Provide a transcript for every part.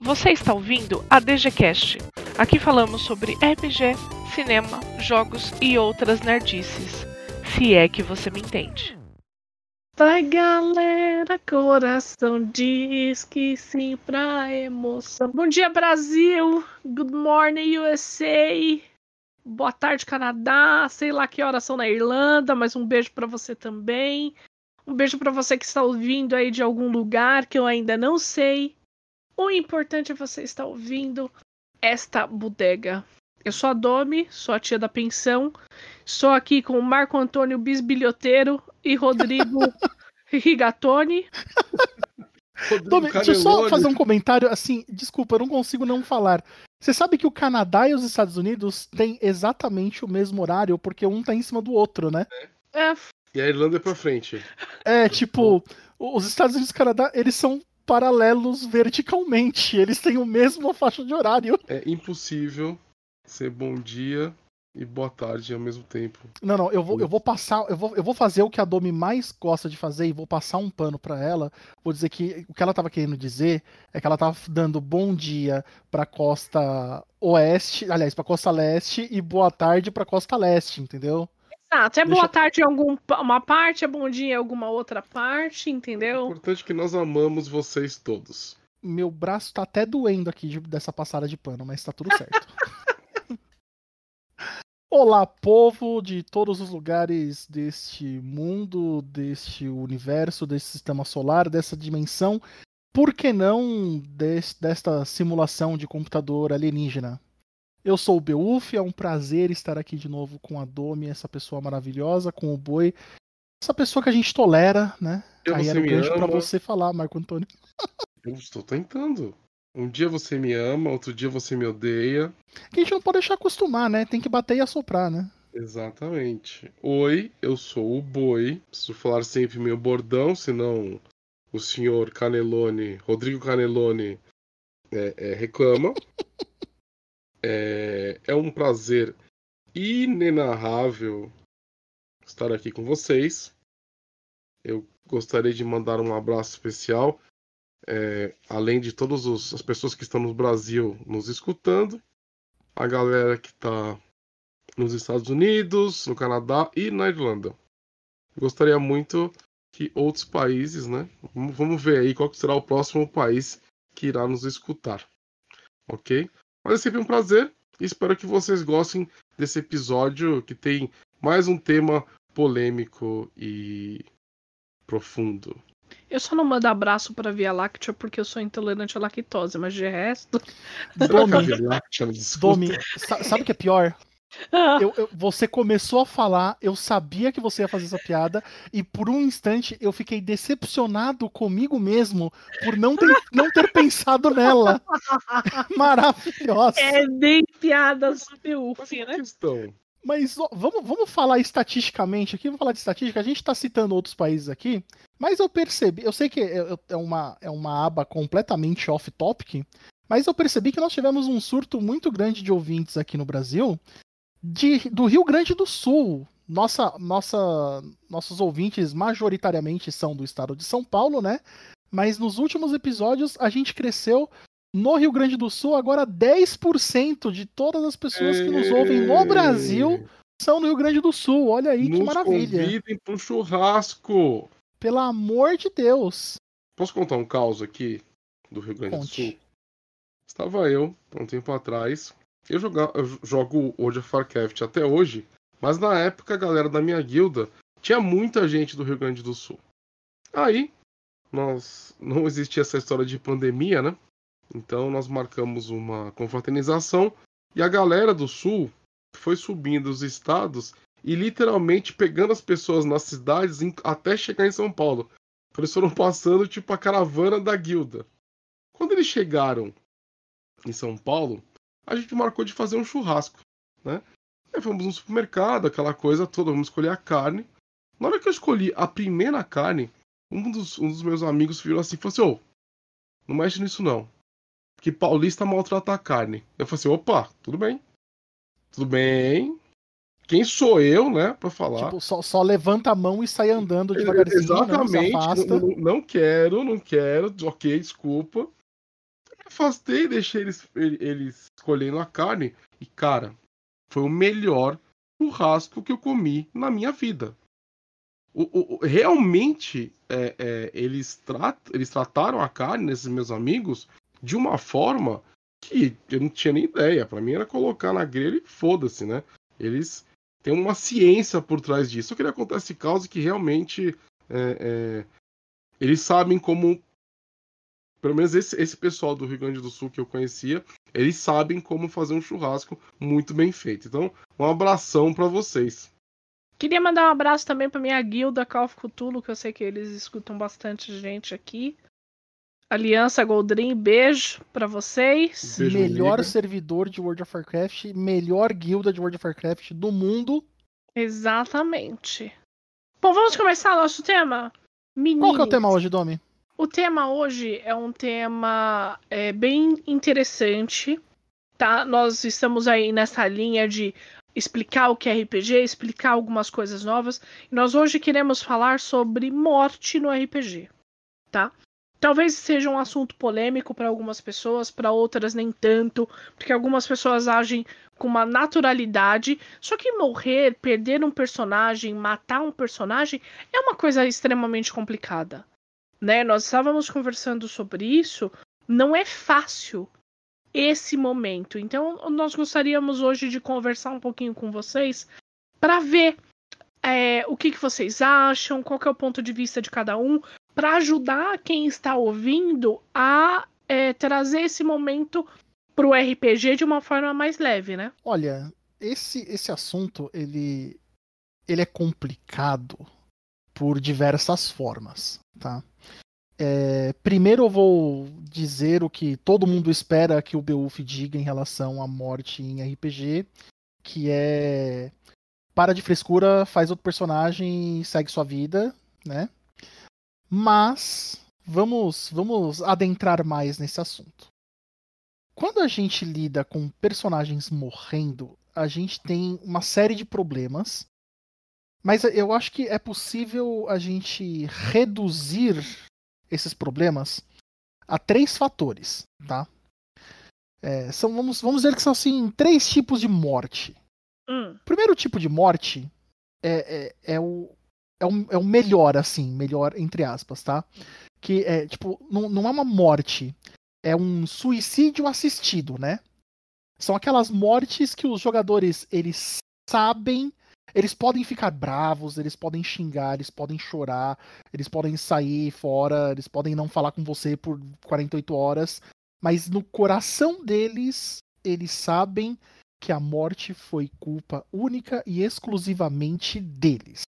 Você está ouvindo a DGCast. Aqui falamos sobre RPG, cinema, jogos e outras nerdices. Se é que você me entende. Vai galera, coração diz que sim pra emoção. Bom dia Brasil, good morning USA, boa tarde Canadá, sei lá que horas são na Irlanda, mas um beijo pra você também. Um beijo pra você que está ouvindo aí de algum lugar que eu ainda não sei. O importante é você estar ouvindo esta bodega. Eu sou a Domi, sou a tia da pensão. Estou aqui com o Marco Antônio Bisbilhoteiro e Rodrigo Rigatoni. Domi, deixa eu só fazer um comentário assim. Desculpa, eu não consigo não falar. Você sabe que o Canadá e os Estados Unidos têm exatamente o mesmo horário, porque um tá em cima do outro, né? É, E a Irlanda é pra frente. É, tipo, os Estados Unidos e o Canadá, eles são paralelos verticalmente. Eles têm o mesmo faixa de horário. É impossível ser bom dia e boa tarde ao mesmo tempo. Não, não, eu vou, eu vou passar, eu vou, eu vou fazer o que a Domi mais gosta de fazer e vou passar um pano pra ela. Vou dizer que o que ela tava querendo dizer é que ela tava dando bom dia pra costa oeste, aliás, pra costa leste e boa tarde pra costa leste, entendeu? Exato. É Deixa- boa tarde em alguma parte, é bom dia em alguma outra parte, O entendeu? importante é que nós amamos vocês todos. Meu braço tá até doendo aqui de- dessa passada de pano, mas tá tudo certo. Olá, povo de todos os lugares deste mundo, deste universo, desse sistema solar, dessa dimensão. Por que não des- desta simulação de computador alienígena? Eu sou o Beuf, é um prazer estar aqui de novo com a Domi, essa pessoa maravilhosa, com o Boi, essa pessoa que a gente tolera, né? Eu, Aí era me gancho pra ama. você falar, Marco Antônio. Eu estou tentando. Um dia você me ama, outro dia você me odeia. Que a gente não pode deixar acostumar, né? Tem que bater e assoprar, né? Exatamente. Oi, eu sou o Boi. Preciso falar sempre meu bordão, senão o senhor Canelone, Rodrigo Canelone, é, é, reclama. É, é um prazer inenarrável estar aqui com vocês. Eu gostaria de mandar um abraço especial, é, além de todas as pessoas que estão no Brasil nos escutando, a galera que está nos Estados Unidos, no Canadá e na Irlanda. Gostaria muito que outros países, né? Vamos, ver aí qual será o próximo país que irá nos escutar. Ok? Mas é sempre um prazer e espero que vocês gostem desse episódio que tem mais um tema polêmico e profundo. Eu só não mando abraço pra Via Láctea porque eu sou intolerante à lactose, mas de resto. Domi, Láctea? Domi, sa- sabe o que é pior? Eu- eu- você começou a falar, eu sabia que você ia fazer essa piada, e por um instante eu fiquei decepcionado comigo mesmo por não ter, não ter pensado nela. Maravilhosa. É bem piada sobre UF, uma né? Mas ó, vamos, vamos falar estatisticamente aqui, vamos falar de estatística. A gente está citando outros países aqui, mas eu percebi, eu sei que é, é uma, é uma aba completamente off-topic, mas eu percebi que nós tivemos um surto muito grande de ouvintes aqui no Brasil de, do Rio Grande do Sul. Nossa, nossa, nossos ouvintes majoritariamente são do estado de São Paulo, né? Mas nos últimos episódios a gente cresceu no Rio Grande do Sul, agora 10% de todas as pessoas que nos ouvem no Brasil são no Rio Grande do Sul. Olha aí que Nos maravilha. convidem para um churrasco. Pelo amor de Deus. Posso contar um caos aqui do Rio Grande Conte. do Sul? Estava eu, há um tempo atrás. Eu, joga, eu jogo World of Warcraft até hoje, mas na época a galera da minha guilda tinha muita gente do Rio Grande do Sul. Aí, nós não existia essa história de pandemia, né? Então nós marcamos uma confraternização e a galera do Sul foi subindo os estados e literalmente pegando as pessoas nas cidades em- até chegar em São Paulo. Então eles foram passando tipo a caravana da guilda. Quando eles chegaram em São Paulo, a gente marcou de fazer um churrasco, né? Aí fomos no supermercado, aquela coisa toda, vamos escolher a carne. Na hora que eu escolhi a primeira carne, um dos, um dos meus amigos virou assim e falou assim: Ô, não mexe nisso não. Que paulista maltrata a carne. Eu falei assim: opa, tudo bem. Tudo bem. Quem sou eu, né, pra falar? Tipo, só, só levanta a mão e sai andando devagarzinho, né? Exatamente. afasta. Não, não quero, não quero. Ok, desculpa. Afastei, deixei eles, eles escolhendo a carne. E, cara, foi o melhor churrasco que eu comi na minha vida. O, o, realmente, é, é, eles, trat, eles trataram a carne, nesses meus amigos, de uma forma que eu não tinha nem ideia. Para mim era colocar na grelha e foda-se, né? Eles têm uma ciência por trás disso. Eu queria contar esse caso que realmente é, é, eles sabem como pelo menos esse, esse pessoal do Rio Grande do Sul que eu conhecia, eles sabem como fazer um churrasco muito bem feito. Então, um abração para vocês. Queria mandar um abraço também para minha guilda Call of Cthulhu, que eu sei que eles escutam bastante gente aqui. Aliança Goldrin, beijo para vocês. Beijo, melhor amiga. servidor de World of Warcraft, melhor guilda de World of Warcraft do mundo. Exatamente. Bom, vamos começar nosso tema? Meninas. Qual que é o tema hoje, Domi? O tema hoje é um tema é, bem interessante, tá? Nós estamos aí nessa linha de explicar o que é RPG, explicar algumas coisas novas. E nós hoje queremos falar sobre morte no RPG, tá? Talvez seja um assunto polêmico para algumas pessoas, para outras nem tanto, porque algumas pessoas agem com uma naturalidade. Só que morrer, perder um personagem, matar um personagem é uma coisa extremamente complicada né? Nós estávamos conversando sobre isso. Não é fácil esse momento. Então, nós gostaríamos hoje de conversar um pouquinho com vocês para ver é, o que, que vocês acham, qual é o ponto de vista de cada um, para ajudar quem está ouvindo a é, trazer esse momento para o RPG de uma forma mais leve, né? Olha, esse, esse assunto ele, ele é complicado por diversas formas, tá? É, primeiro eu vou dizer o que todo mundo espera que o Beowulf diga em relação à morte em RPG, que é para de frescura, faz outro personagem e segue sua vida, né? Mas vamos vamos adentrar mais nesse assunto. Quando a gente lida com personagens morrendo, a gente tem uma série de problemas mas eu acho que é possível a gente reduzir esses problemas a três fatores, tá? É, são, vamos, vamos dizer que são assim, três tipos de morte. Hum. O primeiro tipo de morte é, é, é, o, é, o, é o melhor, assim, melhor entre aspas, tá? Que é, tipo, não, não é uma morte, é um suicídio assistido, né? São aquelas mortes que os jogadores, eles sabem eles podem ficar bravos, eles podem xingar, eles podem chorar, eles podem sair fora, eles podem não falar com você por 48 horas, mas no coração deles, eles sabem que a morte foi culpa única e exclusivamente deles.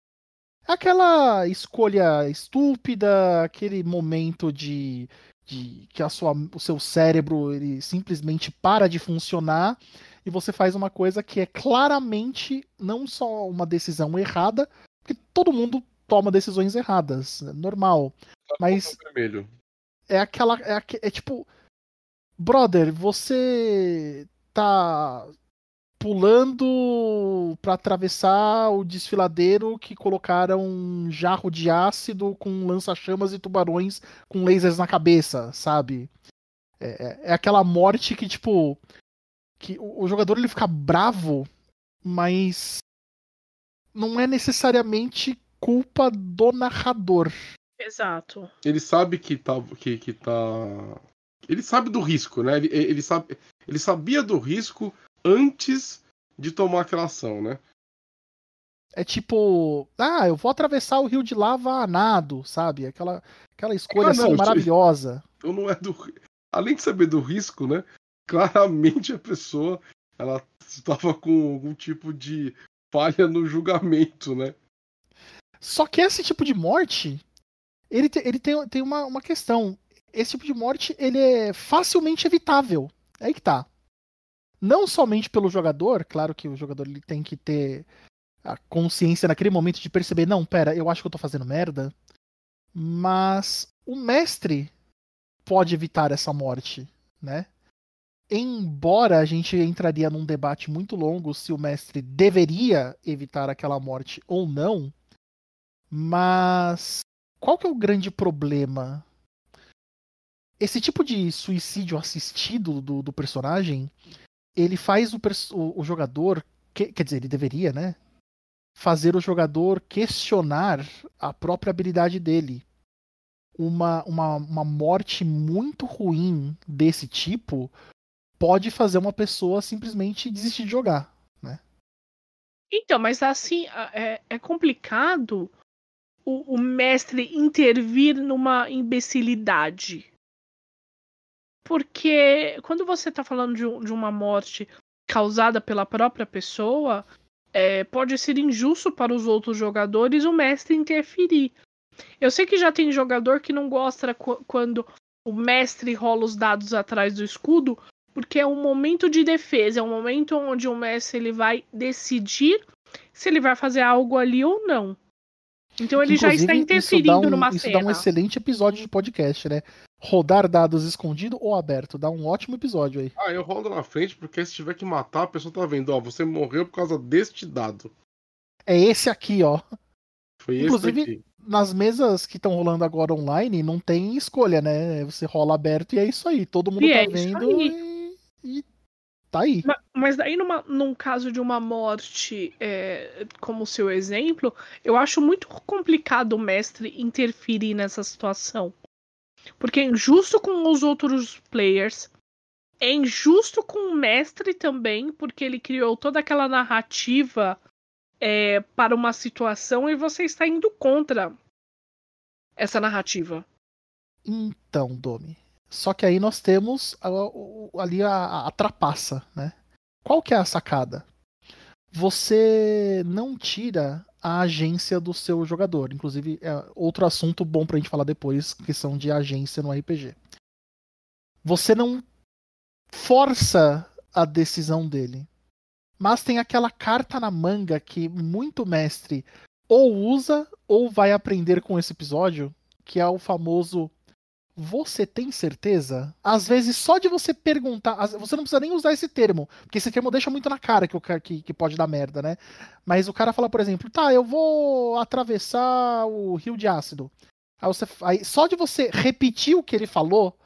Aquela escolha estúpida, aquele momento de, de que a sua, o seu cérebro ele simplesmente para de funcionar e você faz uma coisa que é claramente não só uma decisão errada, porque todo mundo toma decisões erradas, é normal. Tá mas é aquela é, é tipo, brother, você tá pulando para atravessar o desfiladeiro que colocaram um jarro de ácido com lança-chamas e tubarões com lasers na cabeça, sabe? É, é, é aquela morte que, tipo, que o, o jogador ele fica bravo, mas não é necessariamente culpa do narrador. Exato. Ele sabe que tá. Que, que tá... Ele sabe do risco, né? Ele, ele, sabe, ele sabia do risco antes de tomar aquela ação, né? É tipo, ah, eu vou atravessar o rio de lava a nado, sabe? Aquela, aquela escolha ah, não, assim, maravilhosa. Então não é do. Além de saber do risco, né? claramente a pessoa ela estava com algum tipo de falha no julgamento, né? Só que esse tipo de morte, ele, te, ele tem, tem uma, uma questão. Esse tipo de morte, ele é facilmente evitável. É aí que tá. Não somente pelo jogador, claro que o jogador ele tem que ter a consciência naquele momento de perceber, não, pera, eu acho que eu tô fazendo merda. Mas o mestre pode evitar essa morte, né? embora a gente entraria num debate muito longo se o mestre deveria evitar aquela morte ou não, mas qual que é o grande problema? esse tipo de suicídio assistido do, do personagem, ele faz o, o, o jogador, que, quer dizer, ele deveria, né? Fazer o jogador questionar a própria habilidade dele. Uma, uma, uma morte muito ruim desse tipo pode fazer uma pessoa simplesmente desistir de jogar, né? Então, mas assim, é, é complicado o, o mestre intervir numa imbecilidade. Porque quando você está falando de, de, uma morte causada pela própria pessoa, é, pode ser injusto para os outros jogadores o mestre interferir. Eu sei que já tem jogador que não gosta quando o mestre rola os dados atrás do escudo, porque é um momento de defesa, é um momento onde o mestre ele vai decidir se ele vai fazer algo ali ou não. Então ele já está interferindo um, numa isso cena. Isso dá um excelente episódio de podcast, né? Rodar dados escondido ou aberto. Dá um ótimo episódio aí. Ah, eu rodo na frente porque se tiver que matar, a pessoa tá vendo, ó, você morreu por causa deste dado. É esse aqui, ó. Foi Inclusive, esse aqui. nas mesas que estão rolando agora online, não tem escolha, né? Você rola aberto e é isso aí. Todo mundo e tá é vendo e, e tá aí. Mas, mas daí, numa, num caso de uma morte, é, como o seu exemplo, eu acho muito complicado o mestre interferir nessa situação. Porque é injusto com os outros players. É injusto com o mestre também, porque ele criou toda aquela narrativa é, para uma situação e você está indo contra essa narrativa. Então, Domi, só que aí nós temos ali a, a trapaça, né? Qual que é a sacada? Você não tira a agência do seu jogador. Inclusive, é outro assunto bom pra gente falar depois, questão de agência no RPG. Você não força a decisão dele. Mas tem aquela carta na manga que muito mestre ou usa ou vai aprender com esse episódio, que é o famoso você tem certeza? Às vezes, só de você perguntar. Você não precisa nem usar esse termo, porque esse termo deixa muito na cara que, o, que, que pode dar merda, né? Mas o cara fala, por exemplo, tá, eu vou atravessar o rio de ácido. Aí, você, aí só de você repetir o que ele falou,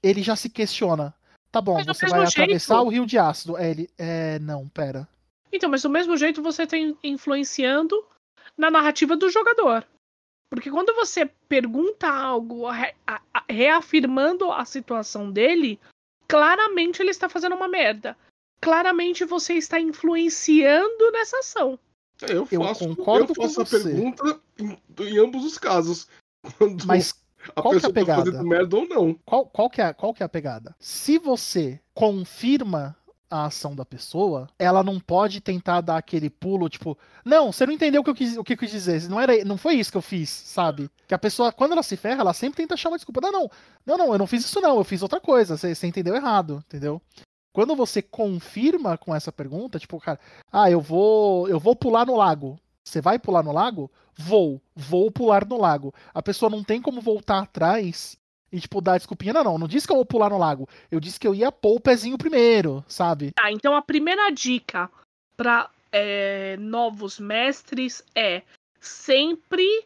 ele já se questiona. Tá bom, você vai jeito... atravessar o rio de ácido. É, ele. É, não, pera. Então, mas do mesmo jeito você está influenciando na narrativa do jogador. Porque quando você pergunta algo reafirmando a situação dele, claramente ele está fazendo uma merda. Claramente você está influenciando nessa ação. Eu faço, eu concordo eu faço com a você. pergunta em, em, ambos os casos. Quando Mas a qual pessoa que é a pegada? Tá merda ou não. Qual, qual, que é, qual que é a pegada? Se você confirma a ação da pessoa, ela não pode tentar dar aquele pulo, tipo, não, você não entendeu o que eu quis, o que eu quis dizer, não, era, não foi isso que eu fiz, sabe? Que a pessoa, quando ela se ferra, ela sempre tenta achar uma desculpa. Não, não, não, não, eu não fiz isso não, eu fiz outra coisa, você, você entendeu errado, entendeu? Quando você confirma com essa pergunta, tipo, cara, ah, eu vou, eu vou pular no lago. Você vai pular no lago? Vou, vou pular no lago. A pessoa não tem como voltar atrás e, tipo, dar desculpinha. Não, não, não disse que eu vou pular no lago. Eu disse que eu ia pôr o pezinho primeiro, sabe? Tá, então a primeira dica para é, novos mestres é sempre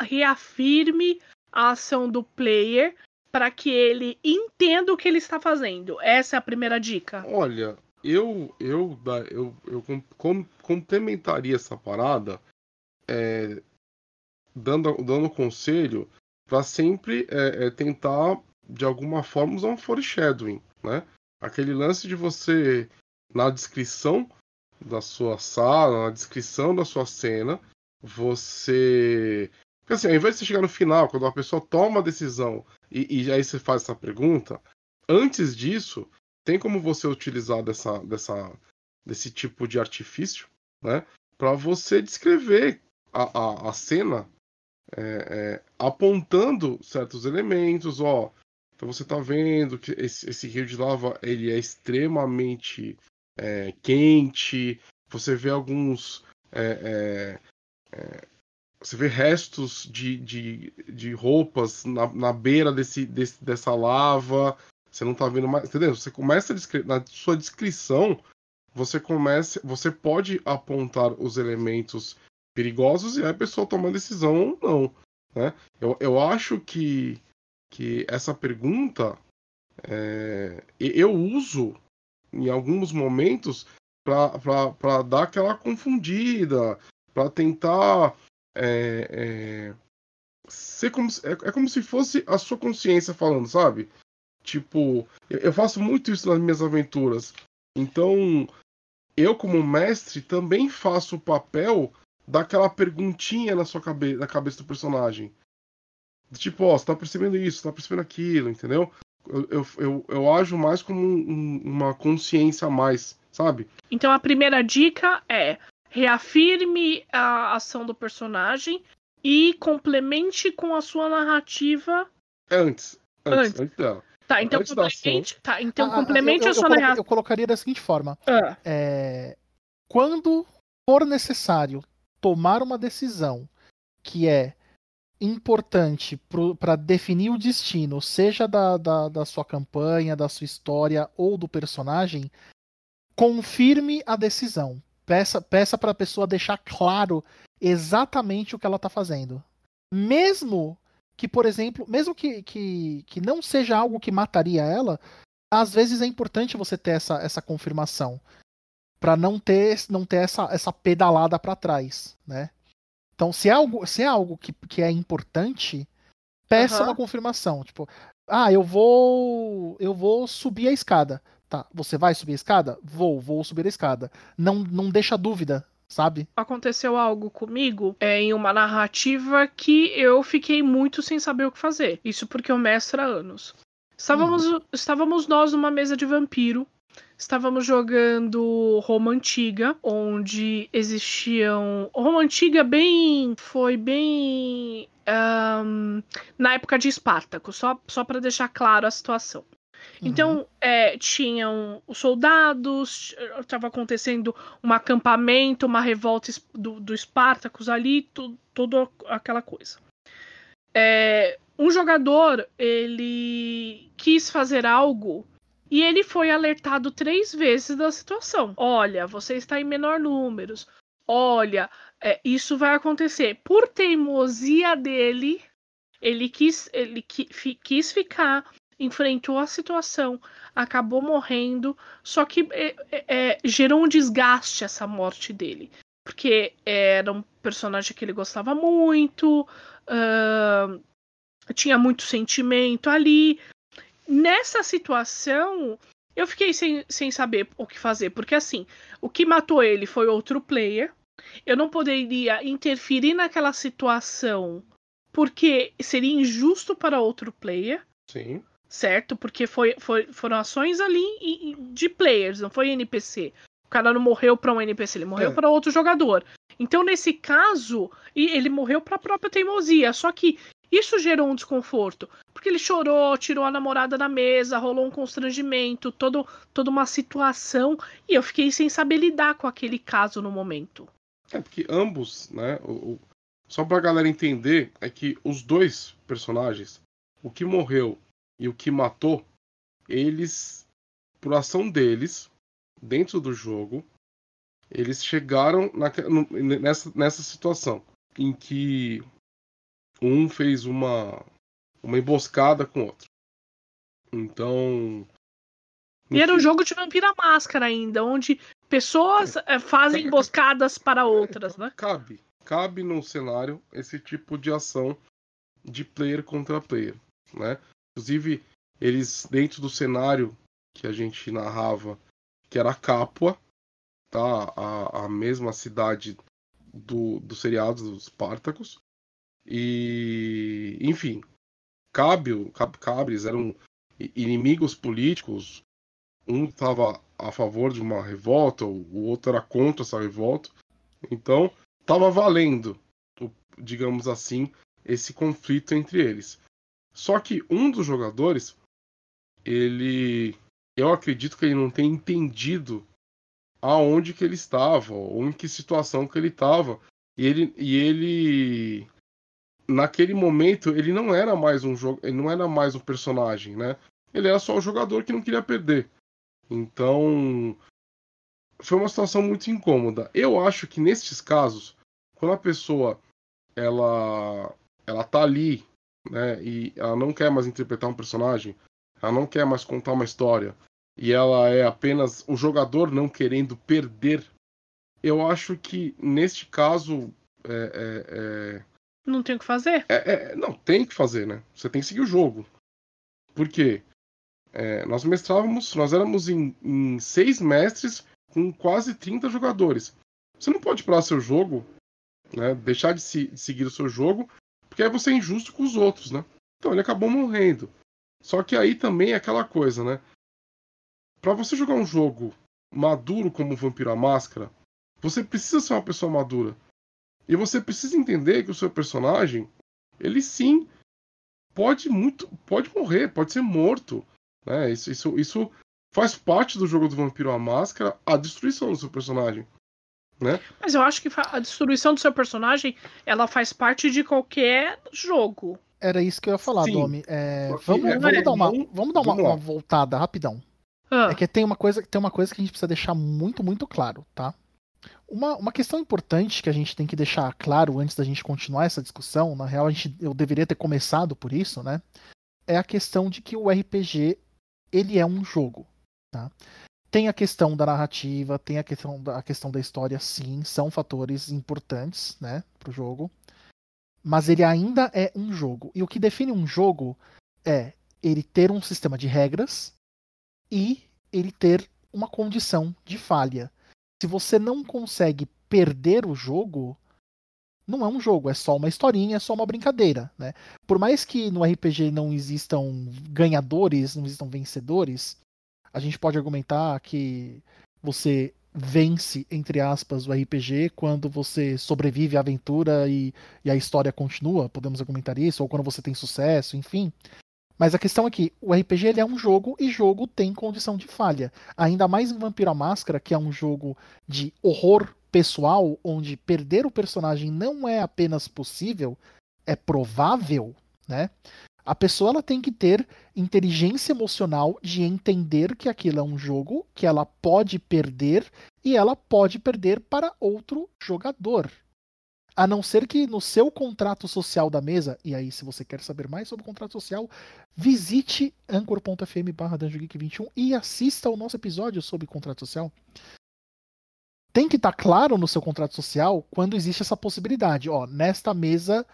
reafirme a ação do player para que ele entenda o que ele está fazendo. Essa é a primeira dica. Olha, eu eu eu, eu com, complementaria essa parada é, dando dando conselho para sempre é, é, tentar, de alguma forma, usar um foreshadowing, né? Aquele lance de você, na descrição da sua sala, na descrição da sua cena, você. Porque assim, ao invés de você chegar no final, quando a pessoa toma a decisão e, e aí você faz essa pergunta, antes disso, tem como você utilizar dessa, dessa, desse tipo de artifício, né? Para você descrever a, a, a cena é, é, apontando certos elementos, ó. Então você está vendo que esse, esse, rio de lava ele é extremamente é, quente. Você vê alguns é, é, é, você vê restos de, de, de roupas na, na beira desse, desse, dessa lava. Você não está vendo mais. Entendeu? Você começa na sua descrição, você começa. Você pode apontar os elementos perigosos e a pessoa toma decisão ou não. Né? Eu, eu acho que que essa pergunta é, eu uso em alguns momentos para dar aquela confundida, para tentar é, é, ser como é, é, como se fosse a sua consciência falando, sabe? Tipo, eu faço muito isso nas minhas aventuras. Então, eu como mestre também faço o papel daquela perguntinha na sua cabeça, na cabeça do personagem. Tipo, ó, você tá percebendo isso, você tá percebendo aquilo, entendeu? Eu, eu, eu, eu ajo mais como um, uma consciência a mais, sabe? Então a primeira dica é reafirme a ação do personagem e complemente com a sua narrativa antes. Antes, antes, antes dela. Tá, então antes complemente, tá, então ah, complemente eu, a sua narrativa. Eu colocaria da seguinte forma: ah. é, quando for necessário tomar uma decisão que é importante para definir o destino, seja da, da, da sua campanha, da sua história ou do personagem, confirme a decisão. Peça, peça para a pessoa deixar claro exatamente o que ela está fazendo. Mesmo que, por exemplo, mesmo que, que, que não seja algo que mataria ela, às vezes é importante você ter essa, essa confirmação para não ter não ter essa, essa pedalada para trás, né? Então, se é algo, se é algo que, que é importante, peça uhum. uma confirmação. Tipo, ah, eu vou. Eu vou subir a escada. Tá, você vai subir a escada? Vou, vou subir a escada. Não, não deixa dúvida, sabe? Aconteceu algo comigo é, em uma narrativa que eu fiquei muito sem saber o que fazer. Isso porque eu mestro há anos. Estávamos, hum. estávamos nós numa mesa de vampiro Estávamos jogando Roma Antiga, onde existiam. Roma Antiga bem. Foi bem. Um, na época de Espartaco, só, só para deixar claro a situação. Uhum. Então, é, tinham os soldados, estava acontecendo um acampamento, uma revolta do, do Espartacus ali, tudo, toda aquela coisa. É, um jogador, ele quis fazer algo e ele foi alertado três vezes da situação. Olha, você está em menor números. Olha, é, isso vai acontecer. Por teimosia dele, ele quis, ele quis ficar, enfrentou a situação, acabou morrendo. Só que é, é, é, gerou um desgaste essa morte dele. Porque era um personagem que ele gostava muito, uh, tinha muito sentimento ali, nessa situação, eu fiquei sem, sem saber o que fazer, porque assim, o que matou ele foi outro player. Eu não poderia interferir naquela situação porque seria injusto para outro player. Sim. Certo? Porque foi, foi, foram ações ali de players, não foi NPC. O cara não morreu para um NPC, ele morreu é. para outro jogador. Então, nesse caso, ele morreu para a própria teimosia. Só que isso gerou um desconforto, porque ele chorou, tirou a namorada da mesa, rolou um constrangimento, todo, toda uma situação, e eu fiquei sem saber lidar com aquele caso no momento. É porque ambos, né? O, o, só pra galera entender, é que os dois personagens, o que morreu e o que matou, eles, por ação deles, dentro do jogo, eles chegaram na, nessa, nessa situação em que um fez uma uma emboscada com o outro. Então. E era um jogo de vampira máscara ainda, onde pessoas é. fazem emboscadas para outras, né? Cabe. Cabe num cenário esse tipo de ação de player contra player, né? Inclusive, eles, dentro do cenário que a gente narrava, que era Capua, tá? A, a mesma cidade do, do seriado dos Spartacus, e, enfim, Cábio, Cabres eram inimigos políticos. Um estava a favor de uma revolta, o outro era contra essa revolta. Então, estava valendo, digamos assim, esse conflito entre eles. Só que um dos jogadores, ele, eu acredito que ele não tem entendido aonde que ele estava, ou em que situação que ele estava, e ele, e ele naquele momento ele não era mais um jogo, ele não era mais um personagem, né? Ele era só o jogador que não queria perder. Então foi uma situação muito incômoda. Eu acho que nestes casos, quando a pessoa ela ela tá ali né, e ela não quer mais interpretar um personagem, ela não quer mais contar uma história, e ela é apenas o jogador não querendo perder, eu acho que neste caso é, é, é... Não tem o que fazer? É, é, não, tem que fazer, né? Você tem que seguir o jogo. Por quê? É, nós mestrávamos, nós éramos em, em, seis mestres com quase 30 jogadores. Você não pode parar seu jogo, né, deixar de, se, de, seguir o seu jogo, porque aí você é injusto com os outros, né? Então ele acabou morrendo. Só que aí também é aquela coisa, né? Para você jogar um jogo maduro como Vampiro à Máscara, você precisa ser uma pessoa madura. E você precisa entender que o seu personagem, ele sim pode muito, pode morrer, pode ser morto. Né? Isso, isso, isso faz parte do jogo do Vampiro à Máscara, a destruição do seu personagem. Né? Mas eu acho que a destruição do seu personagem ela faz parte de qualquer jogo. Era isso que eu ia falar, Sim. Domi. É, vamos, é, vamos, dar uma, vamos dar uma, vamos uma voltada rapidão. Ah. É que tem uma, coisa, tem uma coisa que a gente precisa deixar muito, muito claro, tá? Uma, uma questão importante que a gente tem que deixar claro antes da gente continuar essa discussão, na real a gente, eu deveria ter começado por isso, né? É a questão de que o RPG ele é um jogo. Tá? Tem a questão da narrativa, tem a questão da, a questão da história, sim, são fatores importantes né, para o jogo. Mas ele ainda é um jogo. E o que define um jogo é ele ter um sistema de regras e ele ter uma condição de falha. Se você não consegue perder o jogo, não é um jogo, é só uma historinha, é só uma brincadeira, né? Por mais que no RPG não existam ganhadores, não existam vencedores, a gente pode argumentar que você vence, entre aspas, o RPG quando você sobrevive à aventura e, e a história continua, podemos argumentar isso, ou quando você tem sucesso, enfim. Mas a questão é que o RPG ele é um jogo e jogo tem condição de falha. Ainda mais em Vampiro à Máscara, que é um jogo de horror pessoal, onde perder o personagem não é apenas possível, é provável, né? A pessoa ela tem que ter inteligência emocional de entender que aquilo é um jogo, que ela pode perder e ela pode perder para outro jogador. A não ser que no seu contrato social da mesa, e aí se você quer saber mais sobre o contrato social, visite anchor.fm barra 21 e assista ao nosso episódio sobre contrato social tem que estar tá claro no seu contrato social quando existe essa possibilidade. Ó, nesta mesa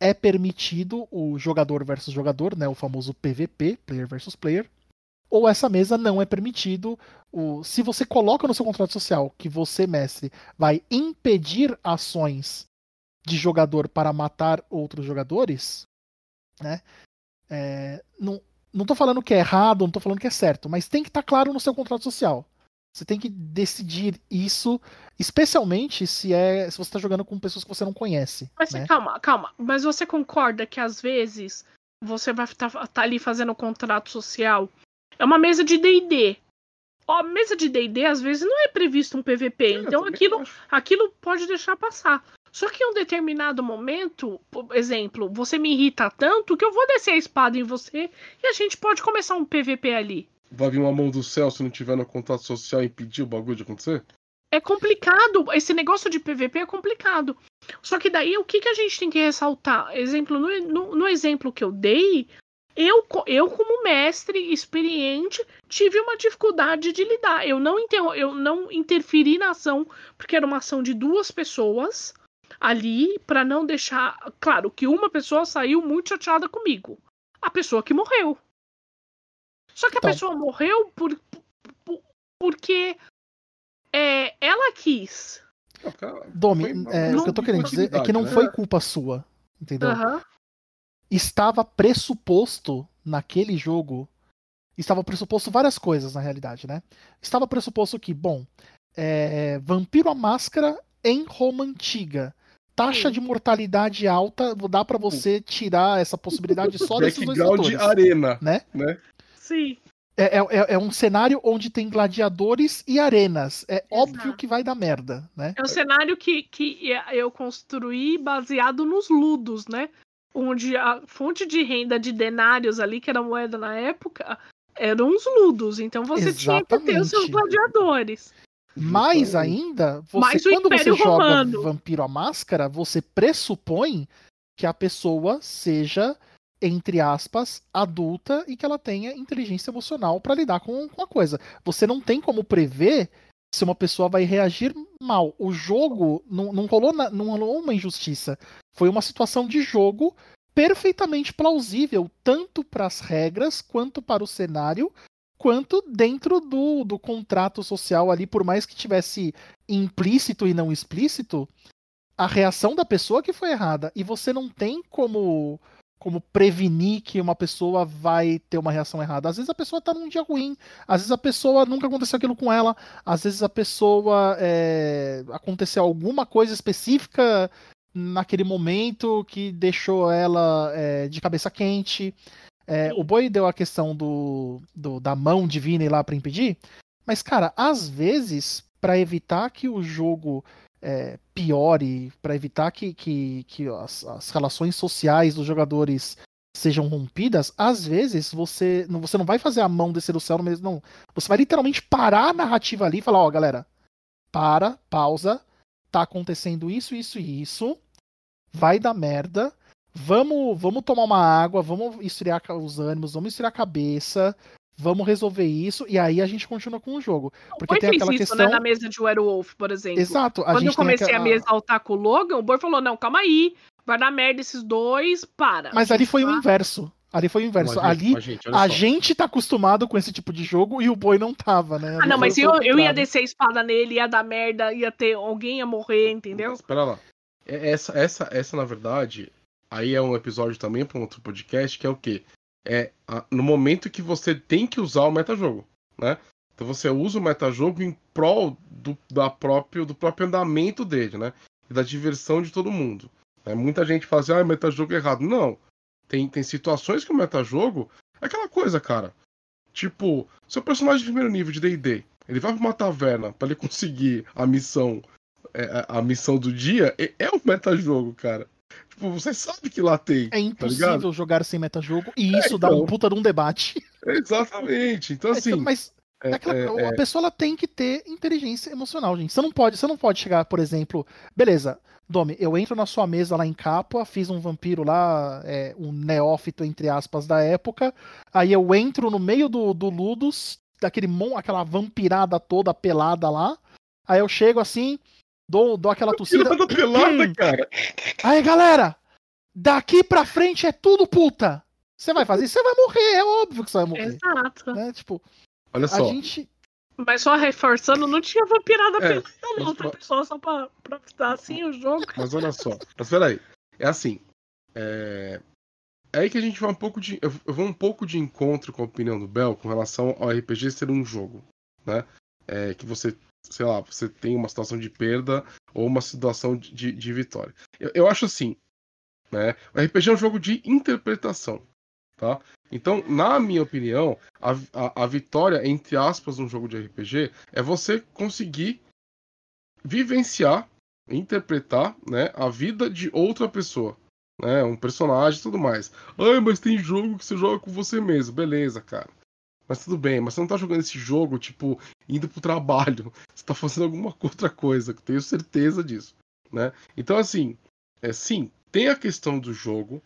é permitido o jogador versus jogador, né, o famoso PVP, player versus player. Ou essa mesa não é permitido. O, se você coloca no seu contrato social que você, mestre, vai impedir ações de jogador para matar outros jogadores, né? É, não, não tô falando que é errado, não tô falando que é certo, mas tem que estar tá claro no seu contrato social. Você tem que decidir isso, especialmente se é se você está jogando com pessoas que você não conhece. Mas né? calma, calma. Mas você concorda que às vezes você vai estar tá, tá ali fazendo um contrato social? É uma mesa de D&D. A mesa de D&D às vezes não é previsto um PVP, é, então aquilo, aquilo pode deixar passar. Só que em um determinado momento, por exemplo, você me irrita tanto que eu vou descer a espada em você e a gente pode começar um PVP ali vai vir uma mão do céu se não tiver no contato social e impedir o bagulho de acontecer? É complicado. Esse negócio de PVP é complicado. Só que daí o que, que a gente tem que ressaltar? Exemplo, no, no, no exemplo que eu dei, eu, eu, como mestre experiente, tive uma dificuldade de lidar. Eu não, inter, eu não interferi na ação, porque era uma ação de duas pessoas ali, para não deixar. Claro que uma pessoa saiu muito chateada comigo. A pessoa que morreu. Só que então, a pessoa morreu por, por porque é, ela quis. Domi, é, o que eu tô querendo dizer é que não né? foi culpa sua. Entendeu? Estava pressuposto naquele jogo. Estava pressuposto várias coisas, na realidade, né? Estava pressuposto que, bom, é, Vampiro à Máscara em Roma Antiga. Taxa de mortalidade alta, dá para você tirar essa possibilidade só desses dois fatores. arena, né? né? Sim. É, é, é, um cenário onde tem gladiadores e arenas. É Exato. óbvio que vai dar merda, né? É um cenário que, que eu construí baseado nos ludos, né? Onde a fonte de renda de denários ali, que era moeda na época, eram os ludos. Então você Exatamente. tinha que ter os seus gladiadores. Mais ainda, você, quando você Romano. joga Vampiro à Máscara, você pressupõe que a pessoa seja entre aspas, adulta e que ela tenha inteligência emocional para lidar com, com a coisa. Você não tem como prever se uma pessoa vai reagir mal. O jogo não, não, rolou, na, não rolou uma injustiça. Foi uma situação de jogo perfeitamente plausível, tanto para as regras, quanto para o cenário, quanto dentro do, do contrato social ali, por mais que tivesse implícito e não explícito, a reação da pessoa que foi errada. E você não tem como como prevenir que uma pessoa vai ter uma reação errada. Às vezes a pessoa tá num dia ruim, às vezes a pessoa nunca aconteceu aquilo com ela, às vezes a pessoa é, aconteceu alguma coisa específica naquele momento que deixou ela é, de cabeça quente. É, o Boi deu a questão do, do da mão divina lá para impedir, mas cara, às vezes para evitar que o jogo é, piore, para evitar que, que, que as, as, relações sociais dos jogadores sejam rompidas, às vezes você não, você não vai fazer a mão descer do céu no mesmo. Não. Você vai literalmente parar a narrativa ali e falar: ó, oh, galera, para, pausa, tá acontecendo isso, isso e isso, vai dar merda. Vamos, vamos tomar uma água, vamos esfriar os ânimos, vamos esfriar a cabeça, vamos resolver isso e aí a gente continua com o jogo. Porque tem aquela isso, né, questão né, na mesa de Werewolf, por exemplo. Exato. Quando eu comecei aquela... a mesa altar com o Logan, o Bor falou: "Não, calma aí, vai dar merda esses dois, para". Mas ali foi o inverso. Ali foi o inverso. Mas, ali gente, a gente tá acostumado com esse tipo de jogo e o boi não tava, né? ah, não, mas eu, eu ia descer a espada nele, ia dar merda, ia ter alguém ia morrer, entendeu? Espera lá. É, essa, essa, essa, na verdade, aí é um episódio também para um outro podcast, que é o quê? é a, no momento que você tem que usar o metajogo, né? Então você usa o metajogo em prol do, da próprio, do próprio andamento dele, né? E da diversão de todo mundo. Né? Muita gente fala assim, ah, metajogo é errado. Não. Tem, tem situações que o metajogo é aquela coisa, cara. Tipo, seu personagem de primeiro nível de D&D, ele vai pra uma taverna para ele conseguir a missão é, a missão do dia, é, é um metajogo, cara. Tipo, você sabe que lá tem. É tá impossível tá jogar sem metajogo e é, isso então... dá um puta de um debate. Exatamente. Então, assim. É, mas é, aquela, é, a é. pessoa ela tem que ter inteligência emocional, gente. Você não pode, você não pode chegar, por exemplo, beleza, Domi, eu entro na sua mesa lá em Capua, fiz um vampiro lá, é, um neófito, entre aspas, da época. Aí eu entro no meio do, do Ludus, daquele mon, aquela vampirada toda pelada lá. Aí eu chego assim, Dou, dou aquela tossida. pelada, hum. cara. Aí, galera, daqui pra frente é tudo puta. Você vai fazer isso, você vai morrer, é óbvio que você vai morrer. Exato. Né? Tipo, olha só. A gente... Mas só reforçando, não tinha vampirada é, pelada, não, tá, pessoal? Só pra, pra estar assim o jogo. Mas olha só. Mas peraí. É assim. É... é aí que a gente vai um pouco de. Eu vou um pouco de encontro com a opinião do Bel com relação ao RPG ser um jogo. Né? É, que você sei lá, você tem uma situação de perda ou uma situação de, de, vitória. Eu, eu, acho assim, né? O RPG é um jogo de interpretação, tá? Então, na minha opinião, a, a, a vitória, entre aspas, num jogo de RPG é você conseguir vivenciar, interpretar, né, a vida de outra pessoa. Né, um personagem e tudo mais. Ai, mas tem jogo que você joga com você mesmo. Beleza, cara. Mas tudo bem, mas você não tá jogando esse jogo, tipo, indo pro trabalho. Você tá fazendo alguma outra coisa, tenho certeza disso, né? Então, assim, é, sim, tem a questão do jogo,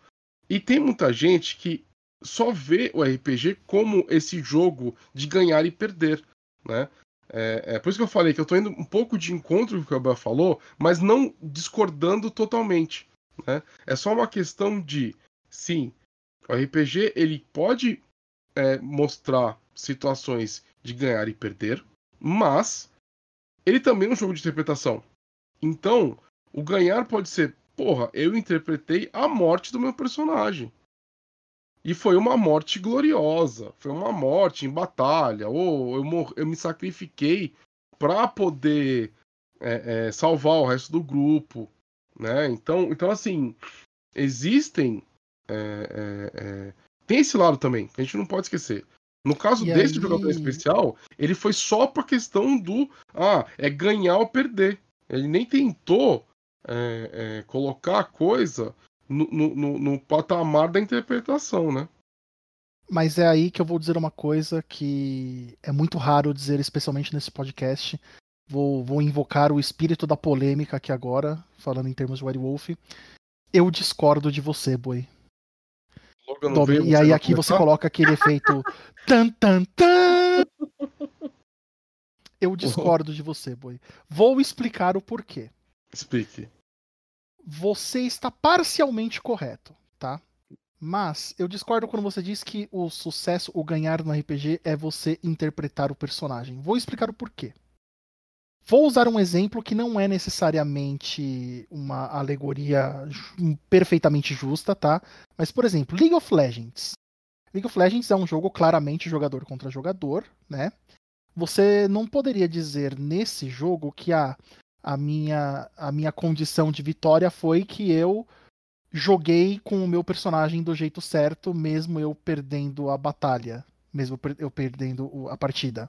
e tem muita gente que só vê o RPG como esse jogo de ganhar e perder, né? É, é, por isso que eu falei que eu tô indo um pouco de encontro com o que o Abel falou, mas não discordando totalmente, né? É só uma questão de, sim, o RPG ele pode é, mostrar situações de ganhar e perder, mas ele também é um jogo de interpretação. Então, o ganhar pode ser, porra, eu interpretei a morte do meu personagem. E foi uma morte gloriosa, foi uma morte em batalha, ou eu, eu me sacrifiquei para poder é, é, salvar o resto do grupo, né? Então, então assim, existem é, é, é tem esse lado também, que a gente não pode esquecer. No caso e desse aí... jogador especial, ele foi só pra questão do. Ah, é ganhar ou perder. Ele nem tentou é, é, colocar a coisa no, no, no, patamar da interpretação, né? Mas é aí que eu vou dizer uma coisa que é muito raro dizer, especialmente nesse podcast. Vou, vou invocar o espírito da polêmica aqui agora, falando em termos de White Wolf. Eu discordo de você, Boi. E aí aqui você começar? coloca aquele efeito tan tan tan. Eu discordo de você, Boi. Vou explicar o porquê. Explique. Você está parcialmente correto, tá? Mas eu discordo quando você diz que o sucesso, o ganhar no RPG é você interpretar o personagem. Vou explicar o porquê. Vou usar um exemplo que não é necessariamente uma alegoria ju- perfeitamente justa, tá? Mas, por exemplo, League of Legends. League of Legends é um jogo claramente jogador contra jogador, né? Você não poderia dizer nesse jogo que a, a, minha, a minha condição de vitória foi que eu joguei com o meu personagem do jeito certo, mesmo eu perdendo a batalha, mesmo eu perdendo a partida.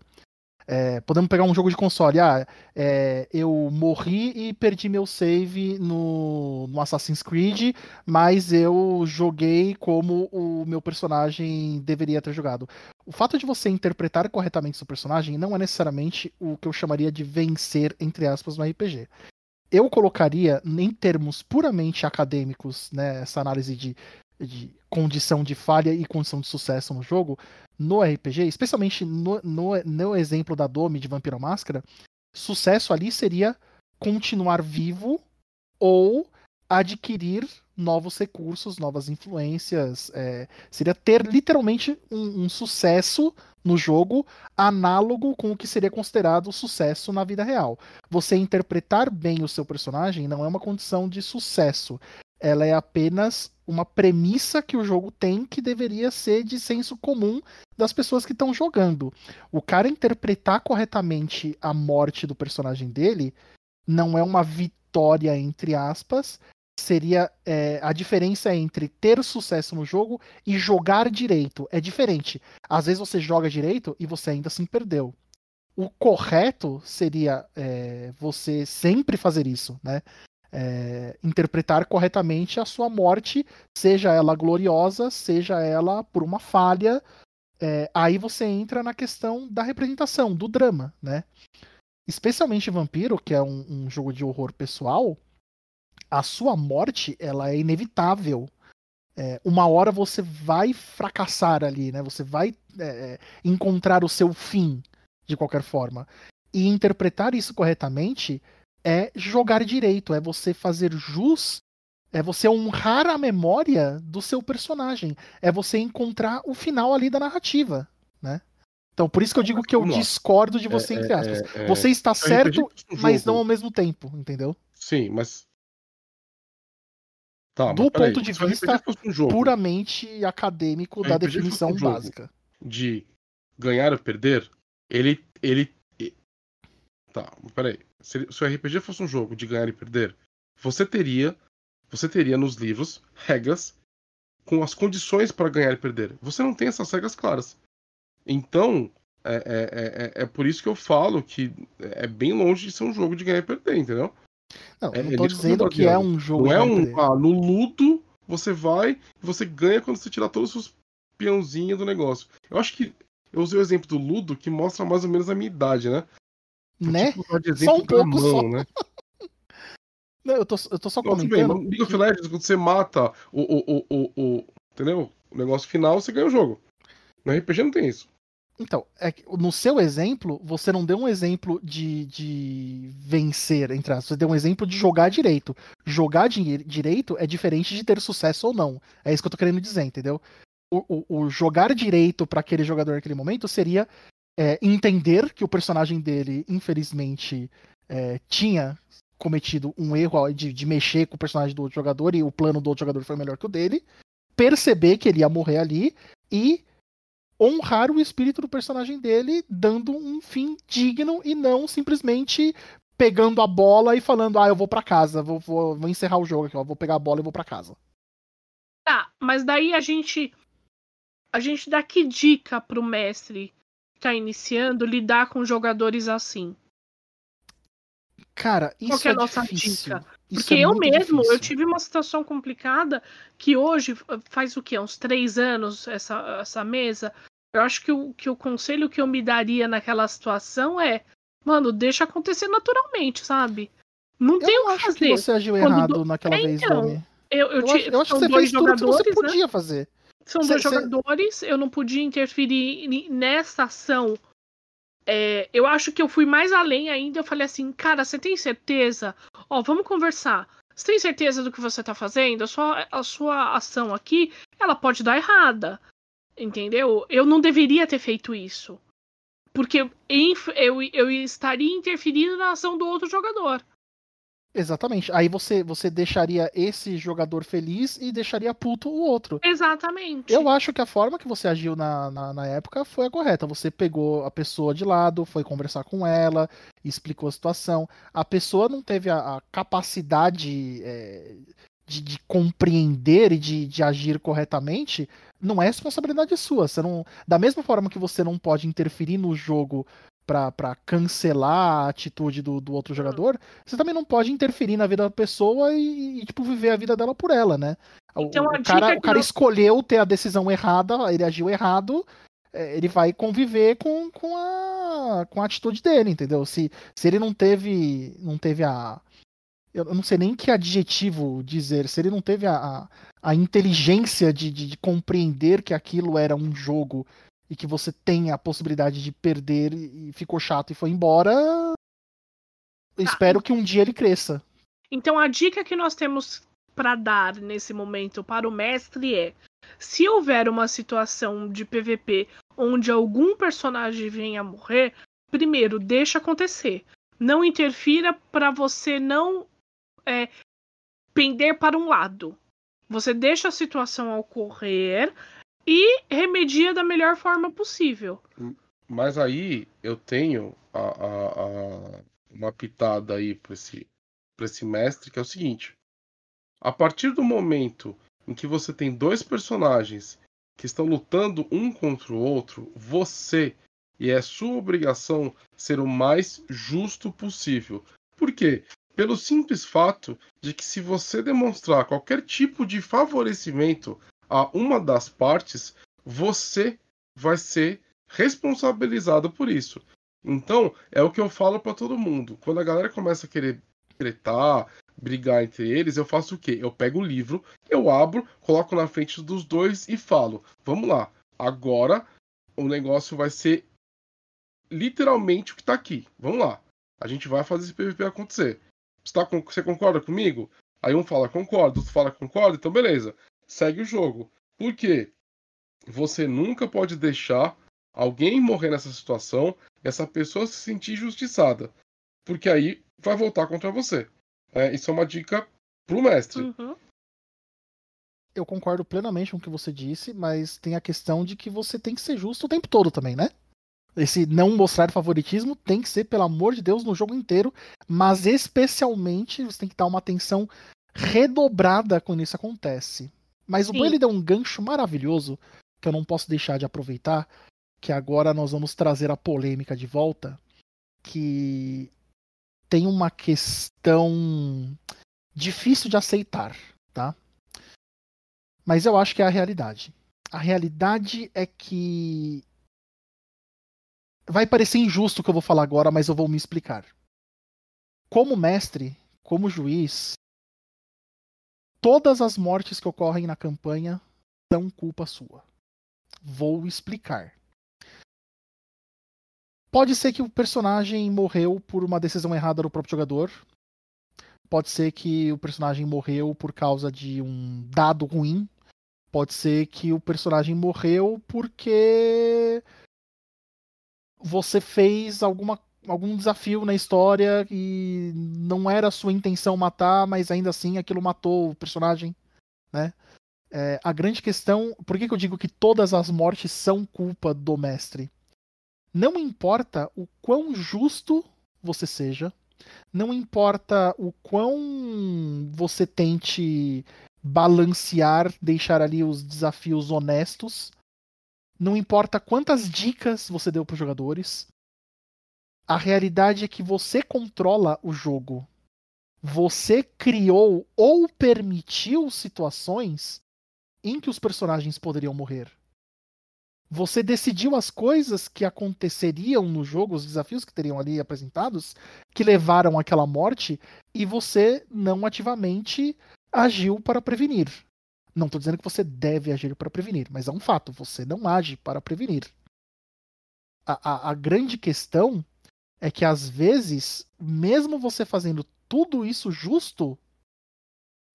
É, podemos pegar um jogo de console. Ah, é, eu morri e perdi meu save no, no Assassin's Creed, mas eu joguei como o meu personagem deveria ter jogado. O fato de você interpretar corretamente seu personagem não é necessariamente o que eu chamaria de vencer, entre aspas, no RPG. Eu colocaria, em termos puramente acadêmicos, né, essa análise de, de condição de falha e condição de sucesso no jogo, no RPG, especialmente no, no, no exemplo da Domi de Vampiro Máscara, sucesso ali seria continuar vivo ou adquirir novos recursos, novas influências. é, seria ter literalmente um, um sucesso no jogo análogo com o que seria considerado sucesso na vida real. Você interpretar bem o seu personagem não é uma condição de sucesso. Ela é apenas uma premissa que o jogo tem que deveria ser de senso comum das pessoas que estão jogando. O cara interpretar corretamente a morte do personagem dele não é uma vitória, entre aspas. Seria é, a diferença entre ter sucesso no jogo e jogar direito. É diferente. Às vezes você joga direito e você ainda assim perdeu. O correto seria é, você sempre fazer isso, né? É, interpretar corretamente a sua morte, seja ela gloriosa, seja ela por uma falha. É, aí você entra na questão da representação, do drama, né? Especialmente Vampiro, que é um, um jogo de horror pessoal, a sua morte ela é inevitável. É, uma hora você vai fracassar ali, né? Você vai é, encontrar o seu fim de qualquer forma. E interpretar isso corretamente é jogar direito, é você fazer jus, é você honrar a memória do seu personagem, é você encontrar o final ali da narrativa, né? Então, por isso que eu digo que eu Vamos lá. discordo de você, entre aspas. É, é, Você está RPG certo, mas não ao mesmo tempo, entendeu? Sim, mas. Tá, Do mas ponto de o RPG vista Puramente acadêmico da definição básica. de ganhar ou perder, ele. ele Tá, mas peraí. Se, se o RPG fosse um jogo de ganhar e perder, você teria. Você teria nos livros regras com as condições para ganhar e perder. Você não tem essas regras claras. Então, é, é, é, é por isso que eu falo que é bem longe de ser um jogo de ganhar e perder, entendeu? Não, É- não é tô eu dizendo que é um jogo Não é um. Ah, no ludo você vai e você ganha quando você tirar todos os seus peãozinhos do negócio. Eu acho que eu usei o exemplo do ludo que mostra mais ou menos a minha idade, né? Né? tipo Só um pouco gamão, só. né? Não, eu tô, eu tô só Não, bem, comentando. mas League of Legends, quando você mata o, o, o, o, Entendeu? O negócio final, você ganha o jogo. No RPG não tem isso. Então, é no seu exemplo, você não deu um exemplo de, de vencer, entre aspas. Você deu um exemplo de jogar direito. Jogar di- direito é diferente de ter sucesso ou não. É isso que eu tô querendo dizer, entendeu? O, o- o jogar direito para aquele jogador naquele momento seria é, entender que o personagem dele, infelizmente, é, tinha cometido um erro de, de mexer com o personagem do outro jogador e o plano do outro jogador foi melhor que o dele. Perceber que ele ia morrer ali e honrar o espírito do personagem dele, dando um fim digno e não simplesmente pegando a bola e falando, ah, eu vou pra casa, vou, vou, vou encerrar o jogo aqui, ó, vou pegar a bola e vou pra casa. Tá, mas daí a gente. A gente dá que dica pro mestre que tá iniciando lidar com jogadores assim? Cara, isso que é é a nossa difícil. dica? Isso Porque é eu mesmo, eu difícil. tive uma situação complicada que hoje faz o quê? Uns três anos essa, essa mesa. Eu acho que o, que o conselho que eu me daria naquela situação é, mano, deixa acontecer naturalmente, sabe? Não Eu tem não o que acho que fazer. você agiu Quando errado do- naquela É, vez, então. Eu, eu, Eu, ti- acho, eu acho que você fez tudo que você né? podia fazer. São Cê- dois cê- jogadores, eu não podia interferir nessa ação. É, eu acho que eu fui mais além ainda. Eu falei assim, cara, você tem certeza? Ó, vamos conversar. Você tem certeza do que você tá fazendo? A sua, a sua ação aqui, ela pode dar errada. Entendeu? Eu não deveria ter feito isso. Porque inf- eu, eu estaria interferindo na ação do outro jogador. Exatamente. Aí você, você deixaria esse jogador feliz e deixaria puto o outro. Exatamente. Eu acho que a forma que você agiu na, na, na época foi a correta. Você pegou a pessoa de lado, foi conversar com ela, explicou a situação. A pessoa não teve a, a capacidade é, de, de compreender e de, de agir corretamente. Não é responsabilidade sua. Você não, da mesma forma que você não pode interferir no jogo pra cancelar a atitude do, do outro jogador, você também não pode interferir na vida da pessoa e, e, tipo, viver a vida dela por ela, né? O- Então, o, cara, o cara eu- escolheu ter a decisão errada, ele agiu errado, é, ele vai conviver com, com, a, com a atitude dele, entendeu? Se, se ele não teve, não teve a. Eu não sei nem que adjetivo dizer, se ele não teve a, a, a inteligência de, de, de compreender que aquilo era um jogo e que você tem a possibilidade de perder e ficou chato e foi embora. Tá. espero que um dia ele cresça. Então a dica que nós temos para dar nesse momento para o mestre é: se houver uma situação de PVP onde algum personagem venha a morrer, primeiro deixa acontecer. Não interfira para você não é, pender para um lado. Você deixa a situação ocorrer e remedia da melhor forma possível. Mas aí eu tenho a, a- a- uma pitada aí para esse, esse mestre, que é o seguinte: a partir do momento em que você tem dois personagens que estão lutando um contra o outro, você e é sua obrigação ser o mais justo possível. Por quê? Pelo simples fato de que se você demonstrar qualquer tipo de favorecimento a uma das partes, você vai ser responsabilizado por isso. Então, é o que eu falo pra todo mundo. Quando a galera começa a querer tretar, brigar entre eles, eu faço o quê? Eu pego o livro, eu abro, coloco na frente dos dois e falo: "Vamos lá. Agora o negócio vai ser literalmente o que tá aqui. Vamos lá. A gente vai fazer esse PVP acontecer. Você, tá você concorda comigo? Aí um fala concorda, outro fala concorda, então beleza. Segue o jogo. Por quê? Você nunca pode deixar alguém morrer nessa situação e essa pessoa se sentir injustiçada. Porque aí vai voltar contra você. É, isso é uma dica pro mestre. Uhum. Eu concordo plenamente com o que você disse, mas tem a questão de que você tem que ser justo o tempo todo também, né? Esse não mostrar favoritismo tem que ser, pelo amor de Deus, no jogo inteiro, mas especialmente você tem que dar uma atenção redobrada quando isso acontece. Mas o Sim. Boi ele deu um gancho maravilhoso que eu não posso deixar de aproveitar, que agora nós vamos trazer a polêmica de volta, que tem uma questão difícil de aceitar, tá? Mas eu acho que é a realidade. A realidade é que vai parecer injusto o que eu vou falar agora, mas eu vou me explicar. Como mestre, como juiz, todas as mortes que ocorrem na campanha são culpa sua. Vou explicar. Pode ser que o personagem morreu por uma decisão errada do próprio jogador. Pode ser que o personagem morreu por causa de um dado ruim. Pode ser que o personagem morreu porque você fez alguma, algum desafio na história e não era sua intenção matar, mas ainda assim aquilo matou o personagem, né? É, a grande questão, por que, que eu digo que todas as mortes são culpa do mestre? Não importa o quão justo você seja, não importa o quão você tente balancear, deixar ali os desafios honestos, não importa quantas dicas você deu para os jogadores, a realidade é que você controla o jogo. Você criou ou permitiu situações em que os personagens poderiam morrer. Você decidiu as coisas que aconteceriam no jogo, os desafios que teriam ali apresentados, que levaram àquela morte, e você não ativamente agiu para prevenir. Não estou dizendo que você deve agir para prevenir, mas é um fato, você não age para prevenir. A, a, a grande questão é que às vezes, mesmo você fazendo tudo isso justo,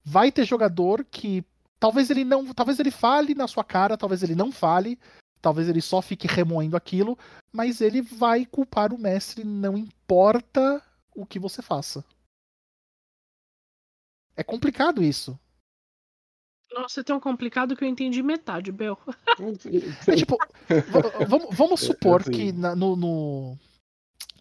vai ter jogador que talvez ele não, talvez ele fale na sua cara, talvez ele não fale, talvez ele só fique remoendo aquilo, mas ele vai culpar o mestre, não importa o que você faça. É complicado isso. Nossa, é tão complicado que eu entendi metade, Bel. É tipo, vamos, vamos supor que na, no, no,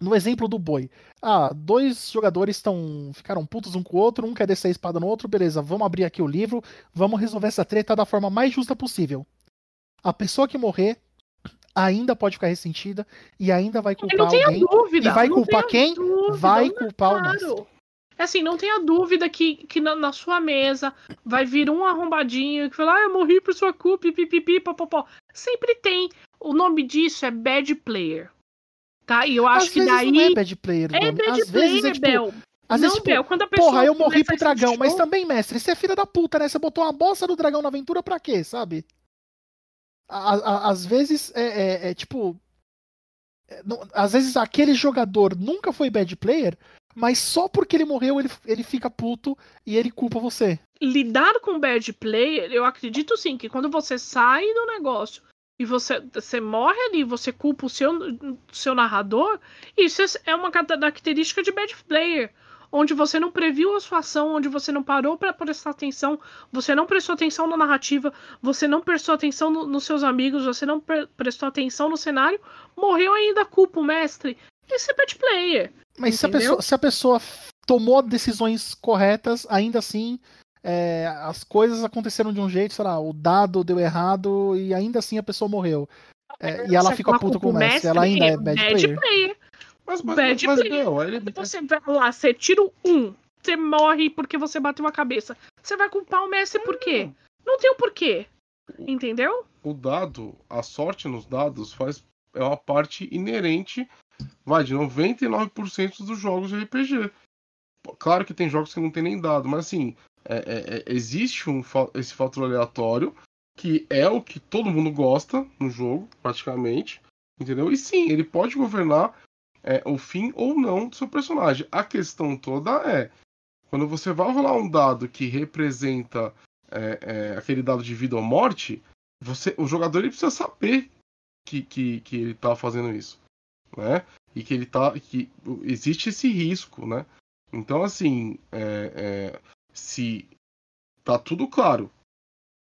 no, exemplo do boi. Ah, dois jogadores estão ficaram putos um com o outro, um quer descer a espada no outro, beleza, vamos abrir aqui o livro, vamos resolver essa treta da forma mais justa possível. A pessoa que morrer ainda pode ficar ressentida e ainda vai culpar alguém. Dúvida, e vai culpar quem? Dúvida, vai culpar claro. o mestre. É assim, não tenha dúvida que, que na, na, sua mesa vai vir um arrombadinho que fala, ah, eu morri por sua culpa, pipipi, popopó. Sempre tem. O nome disso é bad player. Tá? E eu acho Às que daí. Não é bad player, É bad Às player, vezes é, tipo, Bel. Às não, vezes, tipo, Bel, quando a pessoa porra, eu morri pro dragão, show... mas também, mestre, você é filha da puta, né? Você botou uma bosta do dragão na aventura pra quê, sabe? Às vezes é, é, é tipo. É, não, às vezes aquele jogador nunca foi bad player, mas só porque ele morreu ele, ele fica puto e ele culpa você. Lidar com bad player, eu acredito sim que quando você sai do negócio e você, você morre ali, você culpa o seu, seu narrador, isso é uma característica de bad player. Onde você não previu a sua ação, onde você não parou para prestar atenção, você não prestou atenção na narrativa, você não prestou atenção no, nos seus amigos, você não pre prestou atenção no cenário, morreu ainda culpa o mestre. Isso é bad player. Mas se a, pessoa, se a, pessoa, tomou decisões corretas, ainda assim é, as coisas aconteceram de um jeito, sei lá, o dado deu errado e ainda assim a pessoa morreu. É, e ela fica puta com o mestre, ela ainda é bad, bad player. player. Mas, mas, bad mas, player. Meu, ele... Você vai lá, você tira um, você morre porque você bateu a cabeça. Você vai culpar o mestre por quê? Não tem o um porquê. Entendeu? O dado, a sorte nos dados faz é uma parte inerente vai de 99% dos jogos de RPG. Claro que tem jogos que não tem nem dado, mas assim, é, é, é, existe um, esse fator aleatório que é o que todo mundo gosta no jogo, praticamente, entendeu? E sim, ele pode governar é, o fim ou não do seu personagem. A questão toda é quando você vai rolar um dado que representa é, é, aquele dado de vida ou morte, você, o jogador ele precisa saber que, que, que ele está fazendo isso né? E que ele tá. que existe esse risco, né? Então, assim, é, é, se tá tudo claro,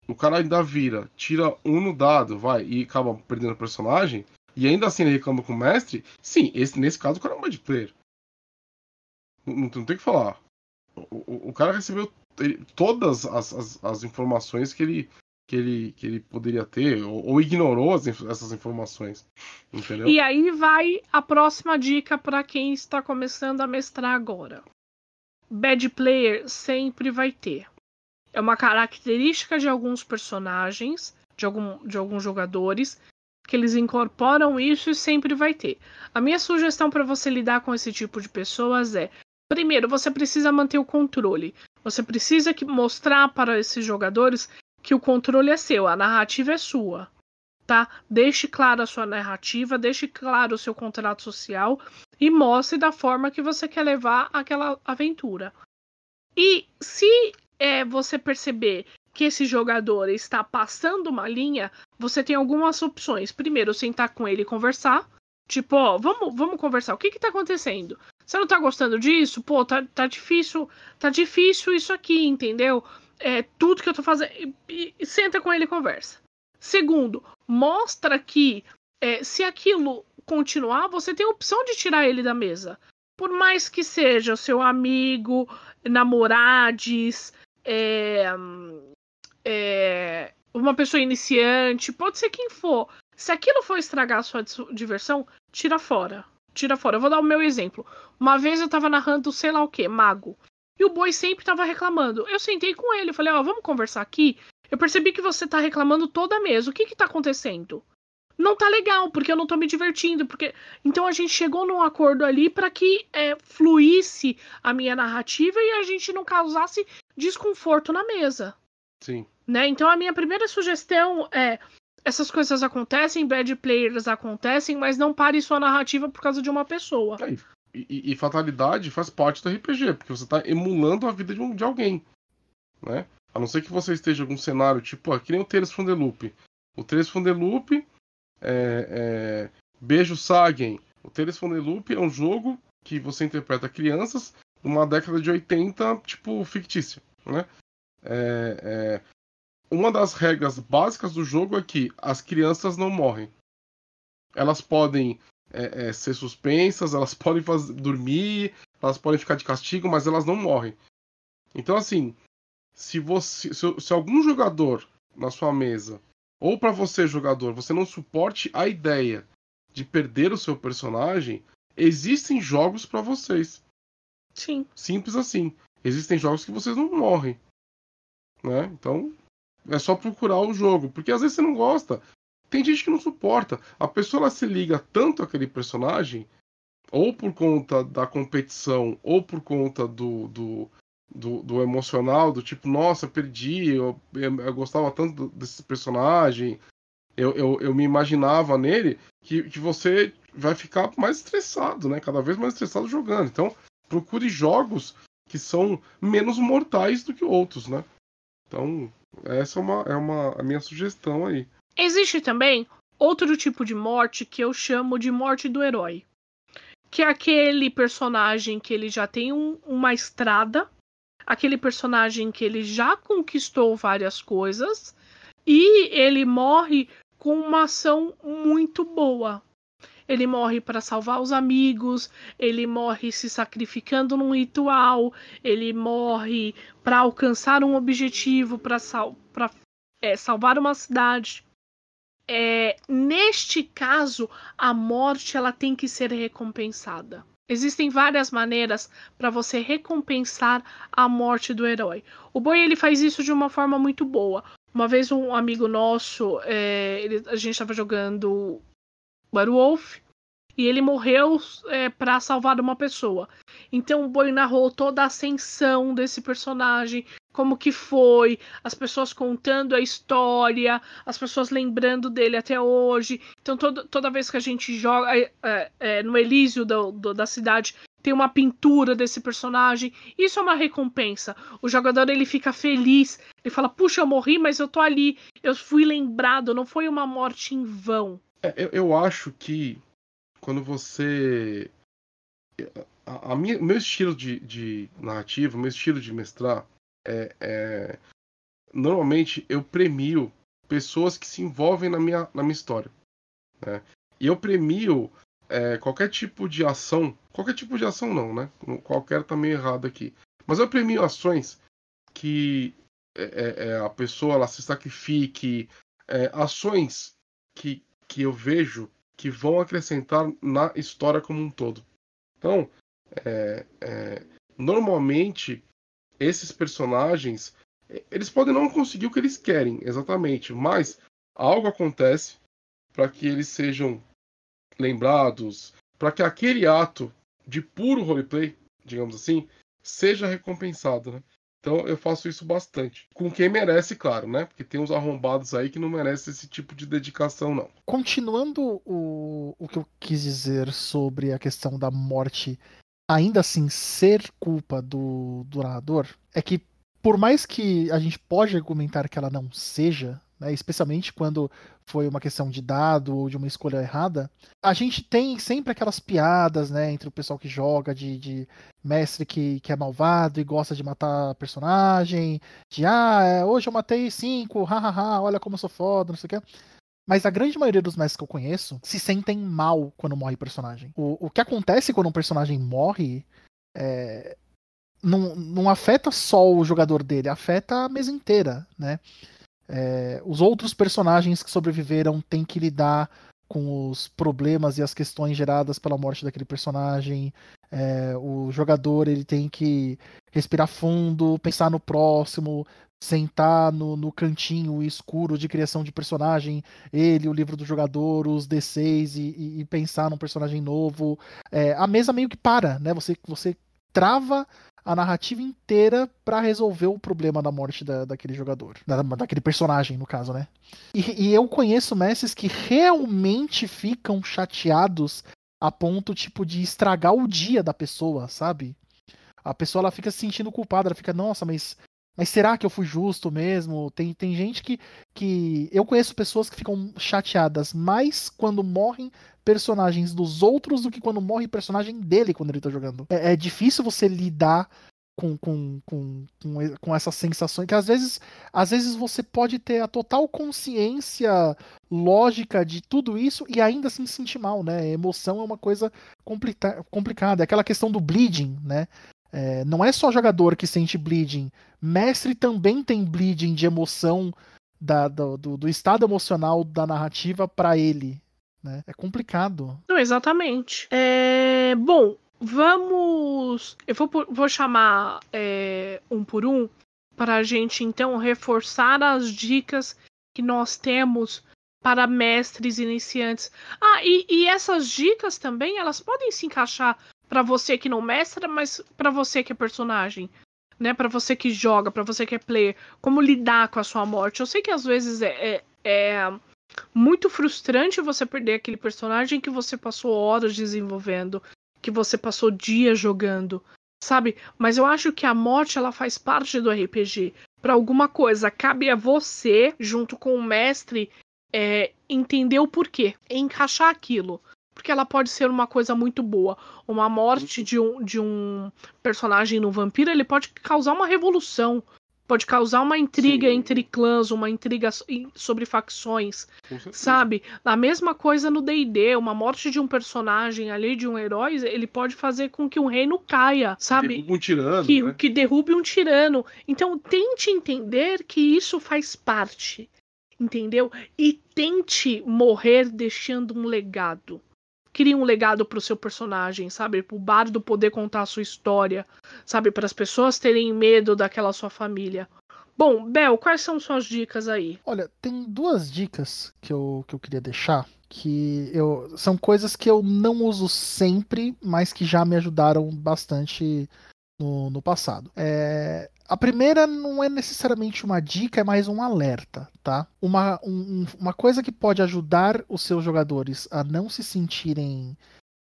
o cara ainda vira, tira um no dado, vai, e acaba perdendo o personagem, e ainda assim ele reclama com o mestre, sim, esse, nesse caso o cara é um bad player. Não, não, tem o que falar. O, o, o cara recebeu todas as, as, as, informações que ele, que ele, que ele poderia ter, ou, ou ignorou as, essas informações. Entendeu? E aí vai a próxima dica para quem está começando a mestrar agora. Bad player sempre vai ter. É uma característica de alguns personagens, de, algum, de alguns jogadores, que eles incorporam isso e sempre vai ter. A minha sugestão para você lidar com esse tipo de pessoas é: primeiro, você precisa manter o controle. Você precisa mostrar para esses jogadores que o controle é seu, a narrativa é sua. Tá? Deixe claro a sua narrativa, deixe claro o seu contrato social e mostre da forma que você quer levar aquela aventura. E se é, você perceber que esse jogador está passando uma linha, você tem algumas opções. Primeiro, sentar com ele e conversar. Tipo, ó, vamos, vamos conversar. O que que tá acontecendo? Você não tá gostando disso? Pô, tá, tá difícil, tá difícil isso aqui, entendeu? é, tudo que eu tô fazendo. E, e, senta com ele e conversa. Segundo, mostra que é, se aquilo continuar, você tem a opção de tirar ele da mesa. Por mais que seja o seu amigo, namorades, é, é, uma pessoa iniciante, pode ser quem for. Se aquilo for estragar a sua diversão, tira fora. Tira fora. Eu vou dar o meu exemplo. Uma vez eu tava narrando, sei lá o que, mago. E o boi sempre estava reclamando. Eu sentei com ele, falei, ó, oh, vamos conversar aqui. Eu percebi que você tá reclamando toda a mesa. O que que tá acontecendo? Não tá legal, porque eu não tô me divertindo, porque então a gente chegou num acordo ali para que é, fluísse a minha narrativa e a gente não causasse desconforto na mesa. Sim. Né? Então a minha primeira sugestão é essas coisas acontecem, bad players acontecem, mas não pare sua narrativa por causa de uma pessoa. É, e, e, fatalidade faz parte do RPG, porque você está emulando a vida de, um, de alguém. Né? A não ser que você esteja em algum cenário tipo, ó, que nem o Tales from the Loop. O Tales from the Loop é, é, Beijo Sagen. O Tales from the Loop é um jogo que você interpreta crianças numa década de 80, tipo, fictícia. Né? É, é, uma das regras básicas do jogo é que as crianças não morrem. Elas podem é, é, ser suspensas, elas podem fazer, dormir, elas podem ficar de castigo, mas elas não morrem. Então, assim, se você, se, se algum jogador na sua mesa ou para você jogador, você não suporte a ideia de perder o seu personagem, existem jogos para vocês. Sim. Simples assim. Existem jogos que vocês não morrem. Né? Então, é só procurar o jogo. Porque às vezes você não gosta. Tem gente que não suporta. A pessoa ela se liga tanto àquele personagem, ou por conta da competição, ou por conta do, do, do, do emocional, do tipo, nossa, perdi, eu, eu, eu gostava tanto desse personagem, eu, eu, eu me imaginava nele, que, que você vai ficar mais estressado, né? Cada vez mais estressado jogando. Então, procure jogos que são menos mortais do que outros, né? Então, essa é uma, é uma a minha sugestão aí. Existe também outro tipo de morte que eu chamo de morte do herói. Que é aquele personagem que ele já tem um, uma estrada, aquele personagem que ele já conquistou várias coisas e ele morre com uma ação muito boa. Ele morre para salvar os amigos, ele morre se sacrificando num ritual, ele morre para alcançar um objetivo, para sal é, salvar uma cidade. É, neste caso, a morte ela tem que ser recompensada. Existem várias maneiras para você recompensar a morte do herói. O Boi ele faz isso de uma forma muito boa. Uma vez um amigo nosso, é, ele, a gente estava jogando Werewolf e ele morreu é, para salvar uma pessoa. Então o Boi narrou toda a ascensão desse personagem, como que foi, as pessoas contando a história, as pessoas lembrando dele até hoje. Então todo, toda vez que a gente joga é, é, é, no Elísio do, do, da cidade tem uma pintura desse personagem. Isso é uma recompensa. O jogador ele fica feliz. Ele fala: Puxa, eu morri, mas eu tô ali. Eu fui lembrado. Não foi uma morte em vão. É, eu, eu, acho que quando você. A, minha, meu estilo de, de narrativa, meu estilo de mestrar é, é, Normalmente eu premio pessoas que se envolvem na minha, na minha história. Né? E eu premio é, qualquer tipo de ação, qualquer tipo de ação não, né? Qualquer tá meio errado aqui. Mas eu premio ações que é, é, é, a pessoa ela se sacrifique, ações que, que eu vejo que vão acrescentar na história como um todo. Então, é, normalmente esses personagens eles podem não conseguir o que eles querem exatamente, mas algo acontece para que eles sejam lembrados, para que aquele ato de puro roleplay, digamos assim, seja recompensado, né? Então eu faço isso bastante. Com quem merece, claro, né? Porque tem uns arrombados aí que não merecem esse tipo de dedicação, não. Continuando o, o que eu quis dizer sobre a questão da morte ainda assim ser culpa do, do narrador, é que por mais que a gente pode argumentar que ela não seja, né, especialmente quando foi uma questão de dado ou de uma escolha errada, a gente tem sempre aquelas piadas, né, entre o pessoal que joga, de, de mestre que, que é malvado e gosta de matar personagem, de ah, é, hoje eu matei cinco, hahaha, olha como eu sou foda, não sei o que. Mas a grande maioria dos mestres que eu conheço se sentem mal quando morre personagem. O, o que acontece quando um personagem morre é, não, não afeta só o jogador dele, afeta a mesa inteira, né? É, os outros personagens que sobreviveram têm que lidar com os problemas e as questões geradas pela morte daquele personagem. É, o jogador ele tem que respirar fundo, pensar no próximo, sentar no, no cantinho escuro de criação de personagem, ele, o livro do jogador, os D6 e, e, e pensar num personagem novo. É, a mesa meio que para, né? Você, você trava a narrativa inteira para resolver o problema da morte da, daquele jogador, da, daquele personagem, no caso, né? E, e, eu conheço mestres que realmente ficam chateados a ponto, tipo, de estragar o dia da pessoa, sabe? A pessoa ela fica se sentindo culpada, ela fica, nossa, mas mas será que eu fui justo mesmo? Tem, tem gente que, que. Eu conheço pessoas que ficam chateadas mais quando morrem personagens dos outros do que quando morre personagem dele quando ele tá jogando. É, é difícil você lidar com, com, com, com, com essas sensações que às vezes, às vezes você pode ter a total consciência lógica de tudo isso e ainda assim se sentir mal, né? A emoção é uma coisa complica complicada. É aquela questão do bleeding, né? É, não é só jogador que sente bleeding. Mestre também tem bleeding de emoção da, do, do, do estado emocional da narrativa para ele. Né? É complicado. Não, exatamente. É, bom, vamos. Eu vou, vou chamar é, um por um para a gente então reforçar as dicas que nós temos para mestres iniciantes. Ah, e, e essas dicas também elas podem se encaixar para você que não mestra, mas para você que é personagem, né? Para você que joga, para você que é player, como lidar com a sua morte. Eu sei que às vezes é, é, é muito frustrante você perder aquele personagem que você passou horas desenvolvendo, que você passou dias jogando, sabe? Mas eu acho que a morte ela faz parte do RPG. Para alguma coisa, cabe a você, junto com o mestre, é, entender o porquê, encaixar aquilo porque ela pode ser uma coisa muito boa. Uma morte uhum. de um, de um personagem no vampiro, ele pode causar uma revolução. Pode causar uma intriga Sim. entre clãs, uma intriga sobre facções, sabe? A mesma coisa no D&D, uma morte de um personagem ali, de um herói, ele pode fazer com que um reino caia, sabe? Um tirano, que, né? que derrube um tirano. Então tente entender que isso faz parte, entendeu? E tente morrer deixando um legado cria um legado pro seu personagem, sabe? Pro bardo poder contar a sua história, sabe? Para as pessoas terem medo daquela sua família. Bom, Bel, quais são suas dicas aí? Olha, tem duas dicas que eu, que eu queria deixar. Que eu, são coisas que eu não uso sempre, mas que já me ajudaram bastante no, no passado. É, a primeira não é necessariamente uma dica, é mais um alerta, tá? Uma, um, uma coisa que pode ajudar os seus jogadores a não se sentirem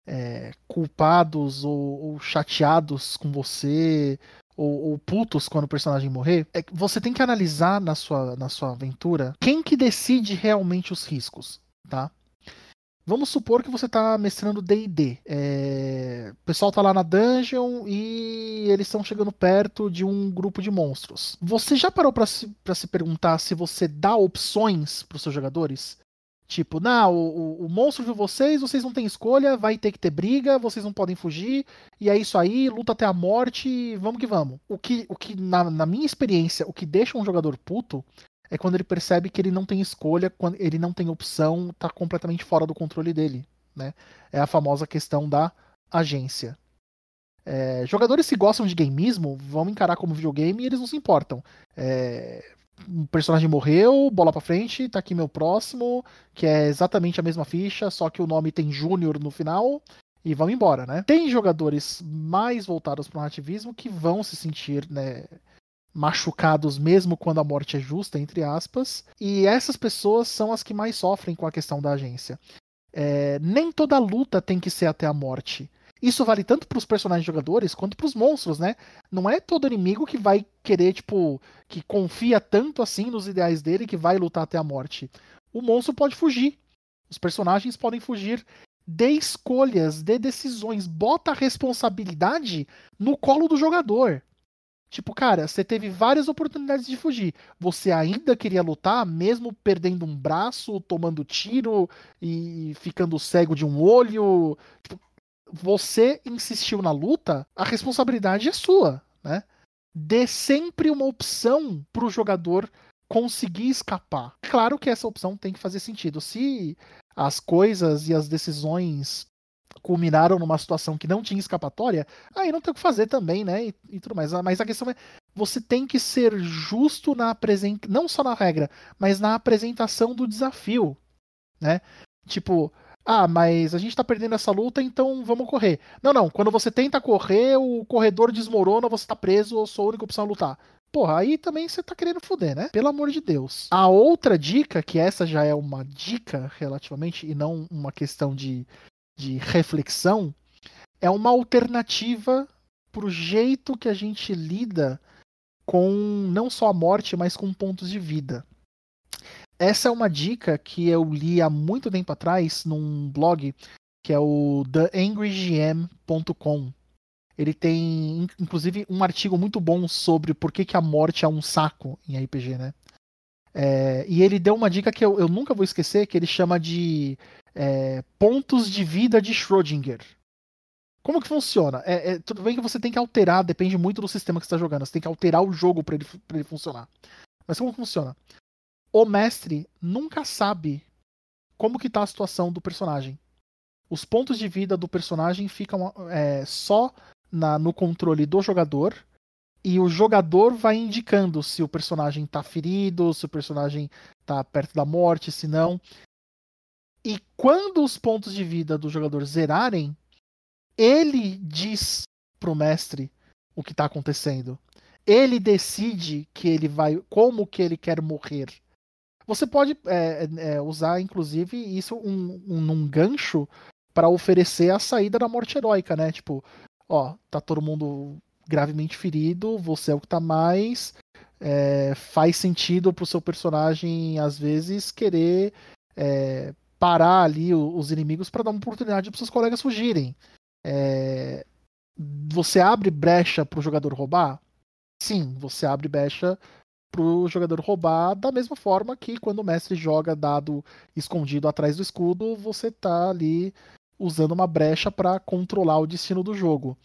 é, culpados ou, ou, chateados com você ou, ou, putos quando o personagem morrer, é que você tem que analisar na sua, na sua aventura quem que decide realmente os riscos, tá? Vamos supor que você está mestrando D&D. É... O pessoal está lá na dungeon e eles estão chegando perto de um grupo de monstros. Você já parou para se, se perguntar se você dá opções para os seus jogadores? Tipo, não, o, o, monstro viu vocês, vocês não têm escolha, vai ter que ter briga, vocês não podem fugir, e é isso aí, luta até a morte, vamos que vamos. O que, o que na, na minha experiência, o que deixa um jogador puto é quando ele percebe que ele não tem escolha, quando ele não tem opção, está completamente fora do controle dele. Né? É a famosa questão da agência. É, jogadores que gostam de gameismo vão encarar como videogame e eles não se importam. É, um personagem morreu, bola para frente, tá aqui meu próximo, que é exatamente a mesma ficha, só que o nome tem Júnior no final, e vão embora, né? Tem jogadores mais voltados para o ativismo que vão se sentir, né, machucados mesmo quando a morte é justa, entre aspas, e essas pessoas são as que mais sofrem com a questão da agência. É, nem toda luta tem que ser até a morte. Isso vale tanto para os personagens jogadores quanto para os monstros, né? Não é todo inimigo que vai querer, tipo, que confia tanto assim nos ideais dele que vai lutar até a morte. O monstro pode fugir. Os personagens podem fugir de escolhas, de decisões. Bota a responsabilidade no colo do jogador. Tipo, cara, você teve várias oportunidades de fugir. Você ainda queria lutar, mesmo perdendo um braço, tomando tiro e ficando cego de um olho. Tipo, você insistiu na luta, a responsabilidade é sua, né? Dê sempre uma opção pro jogador conseguir escapar. Claro que essa opção tem que fazer sentido. Se as coisas e as decisões culminaram numa situação que não tinha escapatória, aí não tem o que fazer também, né? E, e tudo mais. Mas a questão é, você tem que ser justo na apresentação, não só na regra, mas na apresentação do desafio, né? Tipo, Ah, mas a gente tá perdendo essa luta, então vamos correr. Não, não. Quando você tenta correr, o corredor desmorona, você tá preso, ou sou a única opção a lutar. Porra, aí também você tá querendo foder, né? Pelo amor de Deus. A outra dica, que essa já é uma dica relativamente, e não uma questão de, de reflexão, é uma alternativa pro jeito que a gente lida com não só a morte, mas com pontos de vida. Essa é uma dica que eu li há muito tempo atrás num blog que é o theangrygm.com. Ele tem, inclusive, um artigo muito bom sobre por que, que a morte é um saco em RPG, né? É, e ele deu uma dica que eu, eu, nunca vou esquecer, que ele chama de é, pontos de vida de Schrödinger. Como que funciona? É, é, tudo bem que você tem que alterar, depende muito do sistema que você está jogando. Você tem que alterar o jogo para ele, ele funcionar. Mas como funciona? O mestre nunca sabe como que tá a situação do personagem. Os pontos de vida do personagem ficam é, só na, no controle do jogador e o jogador vai indicando se o personagem tá ferido, se o personagem tá perto da morte, se não. E quando os pontos de vida do jogador zerarem, ele diz pro mestre o que está acontecendo. Ele decide que ele vai, como que ele quer morrer. Você pode é, é, usar, inclusive, isso um, um, um gancho para oferecer a saída da morte heróica, né? Tipo, ó, tá todo mundo gravemente ferido, você é o que tá mais. É, faz sentido pro seu personagem, às vezes, querer é, parar ali os inimigos para dar uma oportunidade para seus colegas fugirem. É, você abre brecha para o jogador roubar? Sim, você abre brecha para o jogador roubar da mesma forma que quando o mestre joga dado escondido atrás do escudo, você tá ali usando uma brecha para controlar o destino do jogo.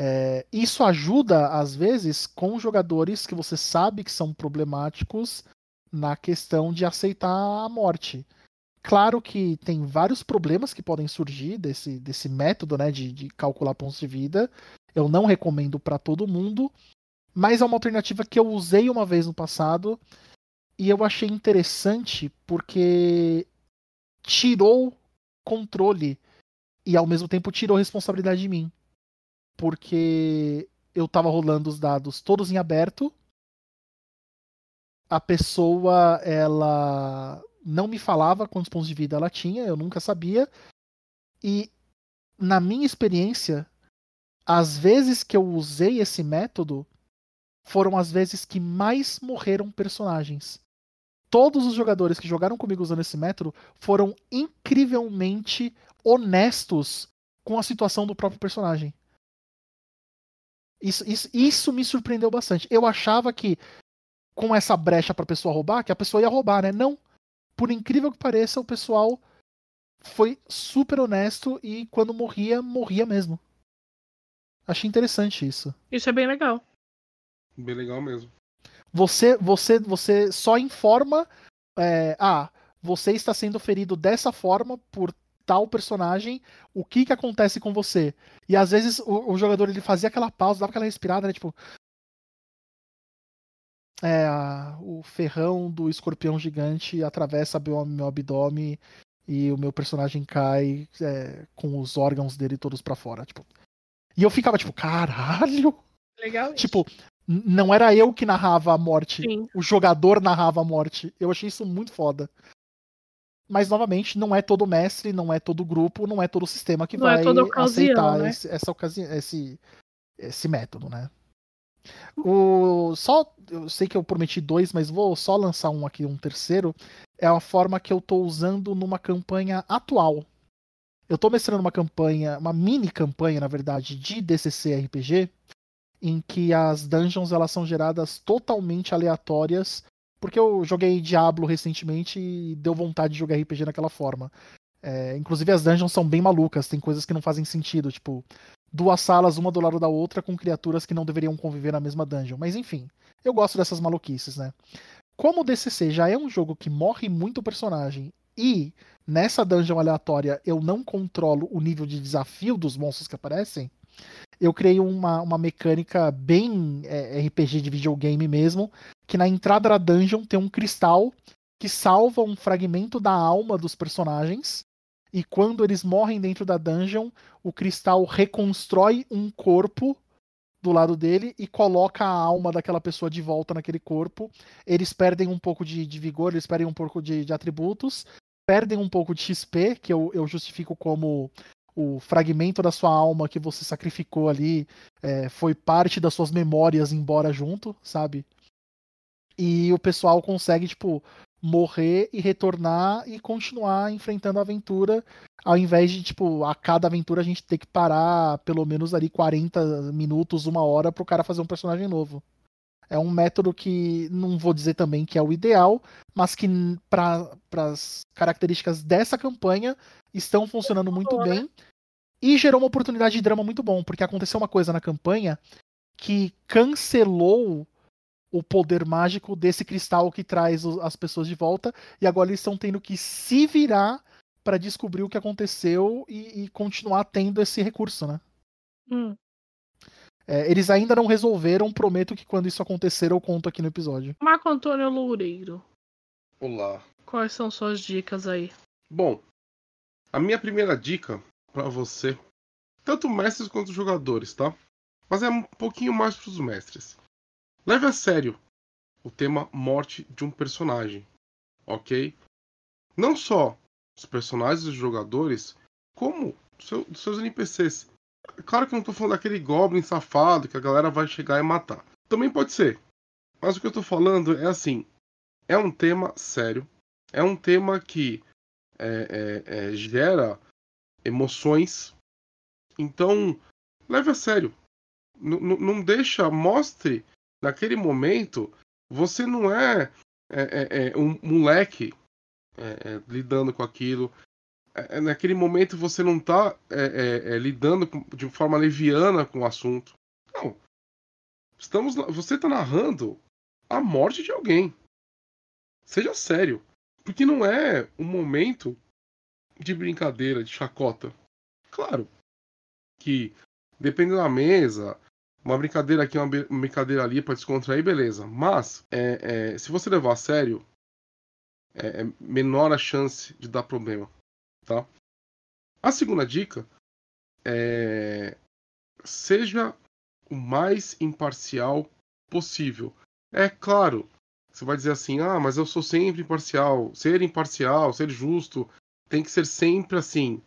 É, isso ajuda, às vezes, com jogadores que você sabe que são problemáticos na questão de aceitar a morte. Claro que tem vários problemas que podem surgir desse, desse método né, de, de calcular pontos de vida. Eu não recomendo para todo mundo, mas é uma alternativa que eu usei uma vez no passado e eu achei interessante porque tirou controle e ao mesmo tempo tirou responsabilidade de mim. Porque eu tava rolando os dados todos em aberto. A pessoa, ela não me falava quantos pontos de vida ela tinha, eu nunca sabia. E na minha experiência, as vezes que eu usei esse método foram as vezes que mais morreram personagens. Todos os jogadores que jogaram comigo usando esse método foram incrivelmente honestos com a situação do próprio personagem. Isso, isso, isso me surpreendeu bastante. Eu achava que com essa brecha para a pessoa roubar, que a pessoa ia roubar, né? Não por incrível que pareça, o pessoal foi super honesto e quando morria, morria mesmo. Achei interessante isso. Isso é bem legal. Bem legal mesmo. Você, você, você só informa, é, ah, você está sendo ferido dessa forma por tal personagem, o que que acontece com você? E às vezes o, o jogador ele fazia aquela pausa, dava aquela respirada, né, tipo, é, o ferrão do escorpião gigante atravessa meu, meu abdômen e o meu personagem cai é, com os órgãos dele todos para fora. Tipo. E eu ficava tipo, caralho! Legal. Tipo, não era eu que narrava a morte, Sim. o jogador narrava a morte. Eu achei isso muito foda. Mas, novamente, não é todo mestre, não é todo grupo, não é todo sistema que não vai é ocasião, aceitar né? esse, essa ocasião, esse, esse método, né? O, só, eu sei que eu prometi dois, mas vou só lançar um aqui, um terceiro. É a forma que eu estou usando numa campanha atual. Eu estou mestrando uma campanha, uma mini campanha, na verdade, de DCC RPG, em que as dungeons elas são geradas totalmente aleatórias, porque eu joguei Diablo recentemente e deu vontade de jogar RPG naquela forma. É, inclusive as dungeons são bem malucas, tem coisas que não fazem sentido, tipo, duas salas, uma do lado da outra, com criaturas que não deveriam conviver na mesma dungeon. Mas enfim, eu gosto dessas maluquices, né? Como o DCC já é um jogo que morre muito personagem e nessa dungeon aleatória eu não controlo o nível de desafio dos monstros que aparecem, eu criei uma, uma mecânica bem é, RPG de videogame mesmo, que na entrada da dungeon tem um cristal que salva um fragmento da alma dos personagens e quando eles morrem dentro da dungeon, o cristal reconstrói um corpo do lado dele e coloca a alma daquela pessoa de volta naquele corpo. Eles perdem um pouco de, de vigor, eles perdem um pouco de, de, atributos, perdem um pouco de XP, que eu, eu justifico como o fragmento da sua alma que você sacrificou ali é, foi parte das suas memórias embora junto, sabe? E o pessoal consegue, tipo, morrer e retornar e continuar enfrentando a aventura, ao invés de, tipo, a cada aventura a gente ter que parar pelo menos ali 40 minutos, uma hora pro cara fazer um personagem novo. É um método que não vou dizer também que é o ideal, mas que para as características dessa campanha estão funcionando muito né? bem e gerou uma oportunidade de drama muito bom, porque aconteceu uma coisa na campanha que cancelou o poder mágico desse cristal que traz as pessoas de volta e agora eles estão tendo que se virar para descobrir o que aconteceu e, e, continuar tendo esse recurso, né? Hum. É, eles ainda não resolveram, prometo que quando isso acontecer eu conto aqui no episódio. Marco Antônio Loureiro. Olá. Quais são suas dicas aí? Bom, a minha primeira dica para você, tanto mestres quanto jogadores, tá? Mas é um pouquinho mais para os mestres. Leve a sério o tema morte de um personagem, ok? Não só os personagens dos jogadores, como seu, dos seus NPCs. Claro que eu não estou falando daquele Goblin safado que a galera vai chegar e matar. Também pode ser. Mas o que eu estou falando é assim: é um tema sério, é um tema que é, é, é, gera emoções. Então, leve a sério. N não deixa, mostre naquele momento, você não é, é, é, é um moleque é, é, lidando com aquilo. naquele momento você não está lidando com, de forma leviana com o assunto. Não. Estamos, você está narrando a morte de alguém. Seja sério. Porque não é um momento de brincadeira, de chacota. Claro que, dependendo da mesa, uma brincadeira aqui, uma brincadeira ali para descontrair, beleza. Mas, é, é, se você levar a sério, é, é, menor a chance de dar problema, tá? A segunda dica é seja o mais imparcial possível. É claro, você vai dizer assim, ah, mas eu sou sempre imparcial. Ser imparcial, ser justo, tem que ser sempre assim.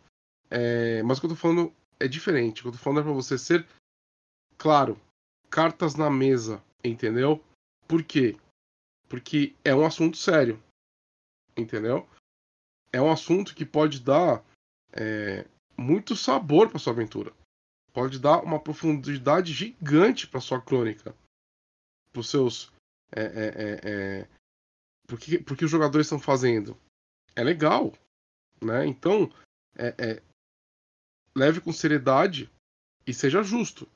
É, mas o que eu tô falando é diferente. O que eu tô falando é pra você ser claro, cartas na mesa, entendeu? Por quê? Porque é um assunto sério, entendeu? É um assunto que pode dar é, muito sabor para sua aventura. Pode dar uma profundidade gigante para sua crônica, para os seus, é, é, é, é, porque, porque os jogadores estão fazendo. É legal, né? Então, é, é, leve com seriedade e seja justo.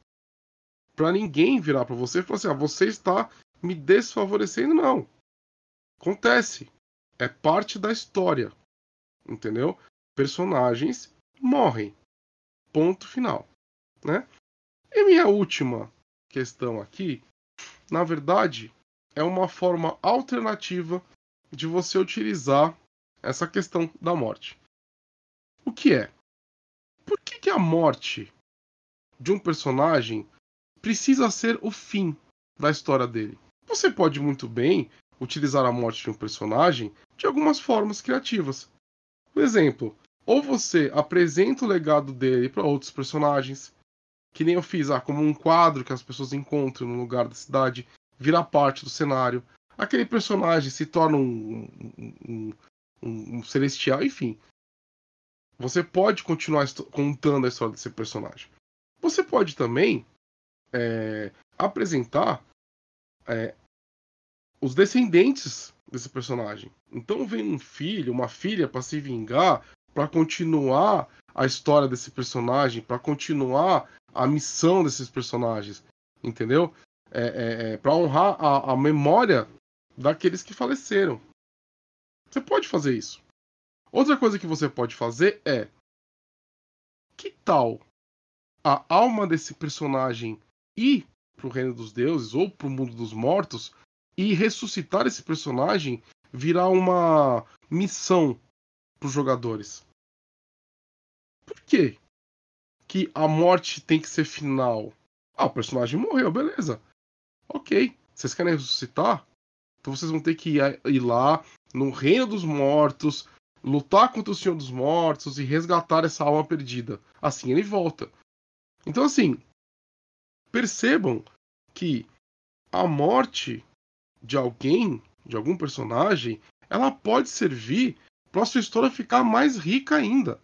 Para ninguém virar para você e falar assim: ah, você está me desfavorecendo. Não. Acontece. É parte da história. Entendeu? Personagens morrem. Ponto final. Né? E minha última questão aqui, na verdade, é uma forma alternativa de você utilizar essa questão da morte. O que é? Por que, que a morte de um personagem precisa ser o fim da história dele? Você pode muito bem utilizar a morte de um personagem de algumas formas criativas. Por exemplo, ou você apresenta o legado dele para outros personagens, que nem eu fiz, ah, como um quadro que as pessoas encontram no lugar da cidade, vira parte do cenário. Aquele personagem se torna um, um, um, um celestial, enfim. Você pode continuar contando a história desse personagem. Você pode também é, apresentar é, os descendentes desse personagem. Então vem um filho, uma filha para se vingar, para continuar a história desse personagem, para continuar a missão desses personagens, entendeu? É, é, é para honrar a, a memória daqueles que faleceram. Você pode fazer isso. Outra coisa que você pode fazer é: que tal a alma desse personagem ir para o reino dos deuses ou para o mundo dos mortos e ressuscitar esse personagem virar uma missão para os jogadores? Por quê? Que a morte tem que ser final. Ah, o personagem morreu, beleza. Ok. Vocês querem ressuscitar? Então vocês vão ter que ir lá no reino dos mortos, lutar contra o Senhor dos Mortos e resgatar essa alma perdida. Assim ele volta. Então, assim, percebam que a morte de alguém, de algum personagem, ela pode servir para a sua história ficar mais rica ainda.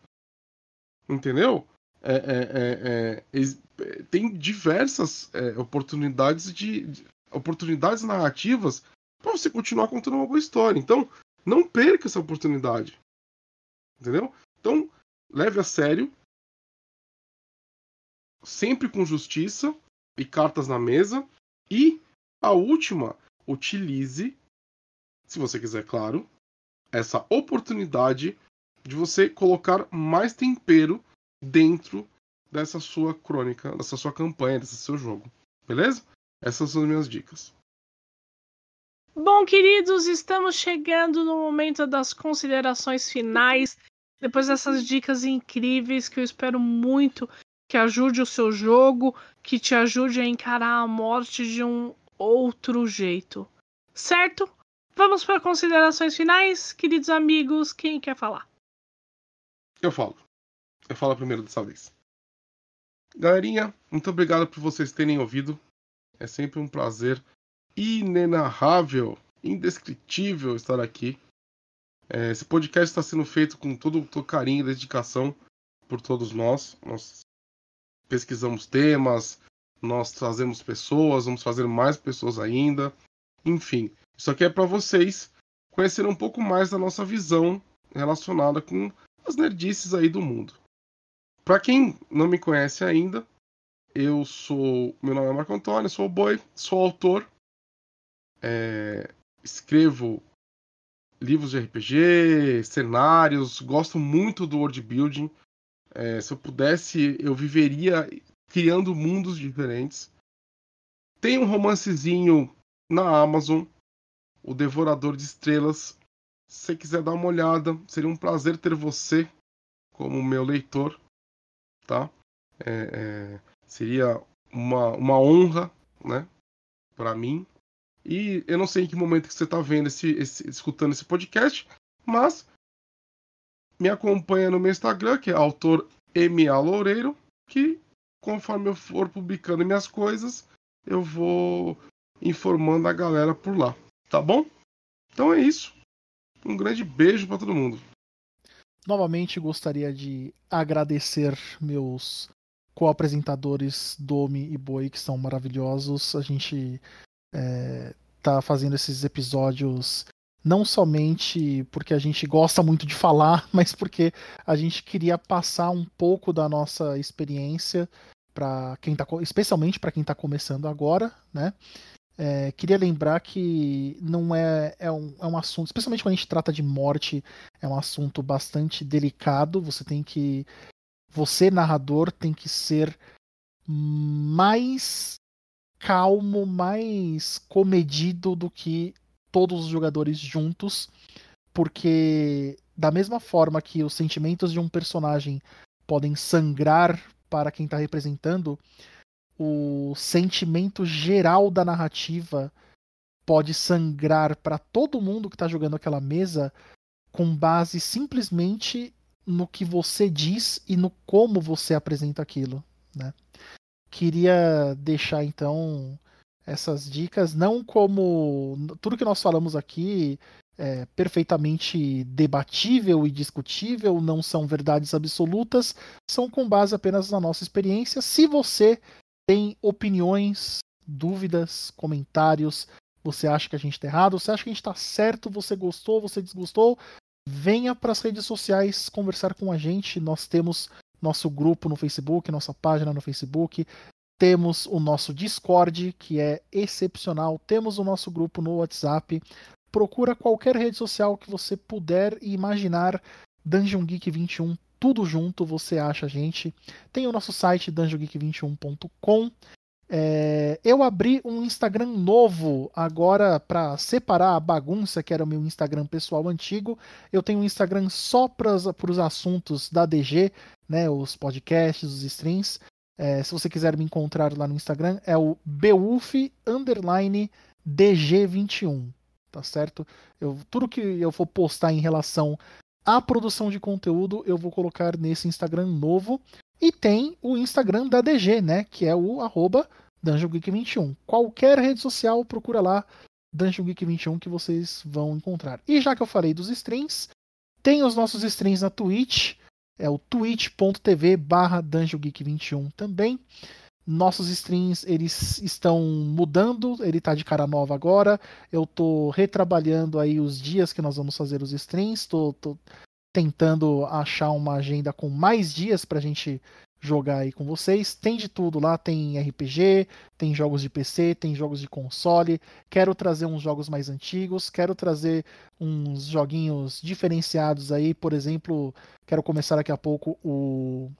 Entendeu? É, é, é, é tem diversas é, oportunidades de, de, oportunidades narrativas para você continuar contando uma boa história. Então, não perca essa oportunidade. Entendeu? Então, leve a sério. Sempre com justiça e cartas na mesa. E a última, utilize, se você quiser, claro, essa oportunidade de você colocar mais tempero dentro dessa sua crônica, dessa sua campanha, desse seu jogo. Beleza? Essas são as minhas dicas. Bom, queridos, estamos chegando no momento das considerações finais. Depois dessas dicas incríveis que eu espero muito que ajude o seu jogo, que te ajude a encarar a morte de um outro jeito. Certo? Vamos para considerações finais, queridos amigos. Quem quer falar? Eu falo. Eu falo primeiro dessa vez. Galerinha, muito obrigado por vocês terem ouvido. É sempre um prazer inenarrável, indescritível estar aqui. É, esse podcast está sendo feito com todo, todo carinho e dedicação por todos nós. Nós pesquisamos temas, nós trazemos pessoas, vamos fazer mais pessoas ainda. Enfim, isso aqui é para vocês conhecerem um pouco mais da nossa visão relacionada com as nerdices aí do mundo. Para quem não me conhece ainda, eu sou. Meu nome é Marco Antônio, sou o Boi, sou autor é, escrevo livros de RPG, cenários, gosto muito do world building. É, se eu pudesse, eu viveria criando mundos diferentes. Tem um romancezinho na Amazon, O Devorador de Estrelas. Se você quiser dar uma olhada, seria um prazer ter você como meu leitor, tá? É, é, seria uma, uma honra, né, para mim e eu não sei em que momento que você está vendo esse, esse, escutando esse podcast, mas me acompanha no meu Instagram, que é autor MA Loureiro, que conforme eu for publicando minhas coisas, eu vou informando a galera por lá, tá bom? Então é isso. Um grande beijo para todo mundo. Novamente gostaria de agradecer meus co-apresentadores Domi e Boi, que são maravilhosos. A gente é, tá fazendo esses episódios não somente porque a gente gosta muito de falar, mas porque a gente queria passar um pouco da nossa experiência para quem tá, especialmente para quem está começando agora, né? É, queria lembrar que não é, é um, é um assunto, especialmente quando a gente trata de morte, é um assunto bastante delicado. Você tem que, você narrador tem que ser mais calmo, mais comedido do que todos os jogadores juntos, porque da mesma forma que os sentimentos de um personagem podem sangrar para quem está representando, o sentimento geral da narrativa pode sangrar para todo mundo que está jogando aquela mesa com base simplesmente no que você diz e no como você apresenta aquilo, né? queria deixar então essas dicas, não como tudo que nós falamos aqui é perfeitamente debatível e discutível, não são verdades absolutas, são com base apenas na nossa experiência. Se você tem opiniões, dúvidas, comentários, você acha que a gente está errado, você acha que a gente está certo, você gostou, você desgostou, venha para as redes sociais conversar com a gente. Nós temos nosso grupo no Facebook, nossa página no Facebook. Temos o nosso Discord, que é excepcional. Temos o nosso grupo no WhatsApp. Procura qualquer rede social que você puder imaginar. Dungeon Geek 21, tudo junto, você acha a gente. Tem o nosso site dungeongeek21.com. É, eu abri um Instagram novo agora para separar a bagunça que era o meu Instagram pessoal antigo. Eu tenho um Instagram só para os assuntos da DG, né, os podcasts, os streams. É, se você quiser me encontrar lá no Instagram, é o Beulf DG21, tá certo? Eu, tudo que eu for postar em relação à produção de conteúdo, eu vou colocar nesse Instagram novo. E tem o Instagram da DG, né? Que é o arroba DungeonGeek21. Qualquer rede social, procura lá Dungeon Geek 21 que vocês vão encontrar. E já que eu falei dos streams, tem os nossos streams na Twitch, é o twitch.tv barra DungeonGeek21 também. Nossos streams, eles estão mudando, ele tá de cara nova agora. Eu tô retrabalhando aí os dias que nós vamos fazer os streams, tô tentando achar uma agenda com mais dias pra gente jogar aí com vocês. Tem de tudo lá, tem RPG, tem jogos de PC, tem jogos de console. Quero trazer uns jogos mais antigos, quero trazer uns joguinhos diferenciados aí, por exemplo, quero começar daqui a pouco o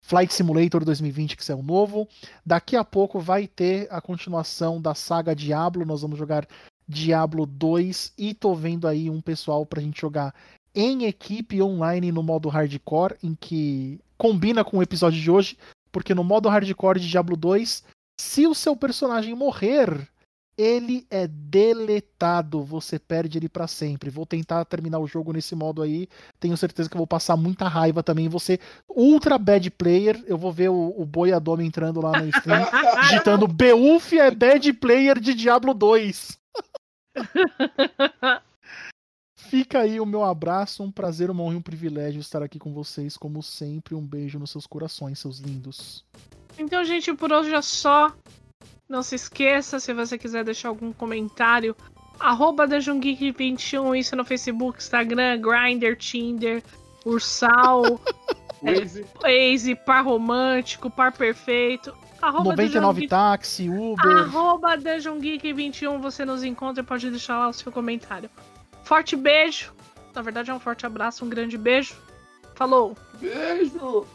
Flight Simulator 2020 que é o novo. Daqui a pouco vai ter a continuação da saga Diablo, nós vamos jogar Diablo 2 e tô vendo aí um pessoal pra gente jogar em equipe online no modo hardcore, em que combina com o episódio de hoje, porque no modo hardcore de Diablo 2, se o seu personagem morrer, ele é deletado, você perde ele para sempre. Vou tentar terminar o jogo nesse modo aí. Tenho certeza que eu vou passar muita raiva também. Você ultra bad player, eu vou ver o, o Boiadome entrando lá no stream, digitando Beuf é bad player de Diablo 2. Fica aí o meu abraço, um prazer, uma honra e um privilégio estar aqui com vocês, como sempre. Um beijo nos seus corações, seus lindos. Então, gente, por hoje é só. Não se esqueça, se você quiser deixar algum comentário, arroba 21 isso no Facebook, Instagram, Grindr, Tinder, Ursal, Waze. Waze, Par Romântico, Par Perfeito. Arroba 99 Dungeon táxi, Uber. Arroba Dungeon Geek 21, você nos encontra e pode deixar lá o seu comentário. Forte beijo. Na verdade é um forte abraço, um grande beijo. Falou! Beijo!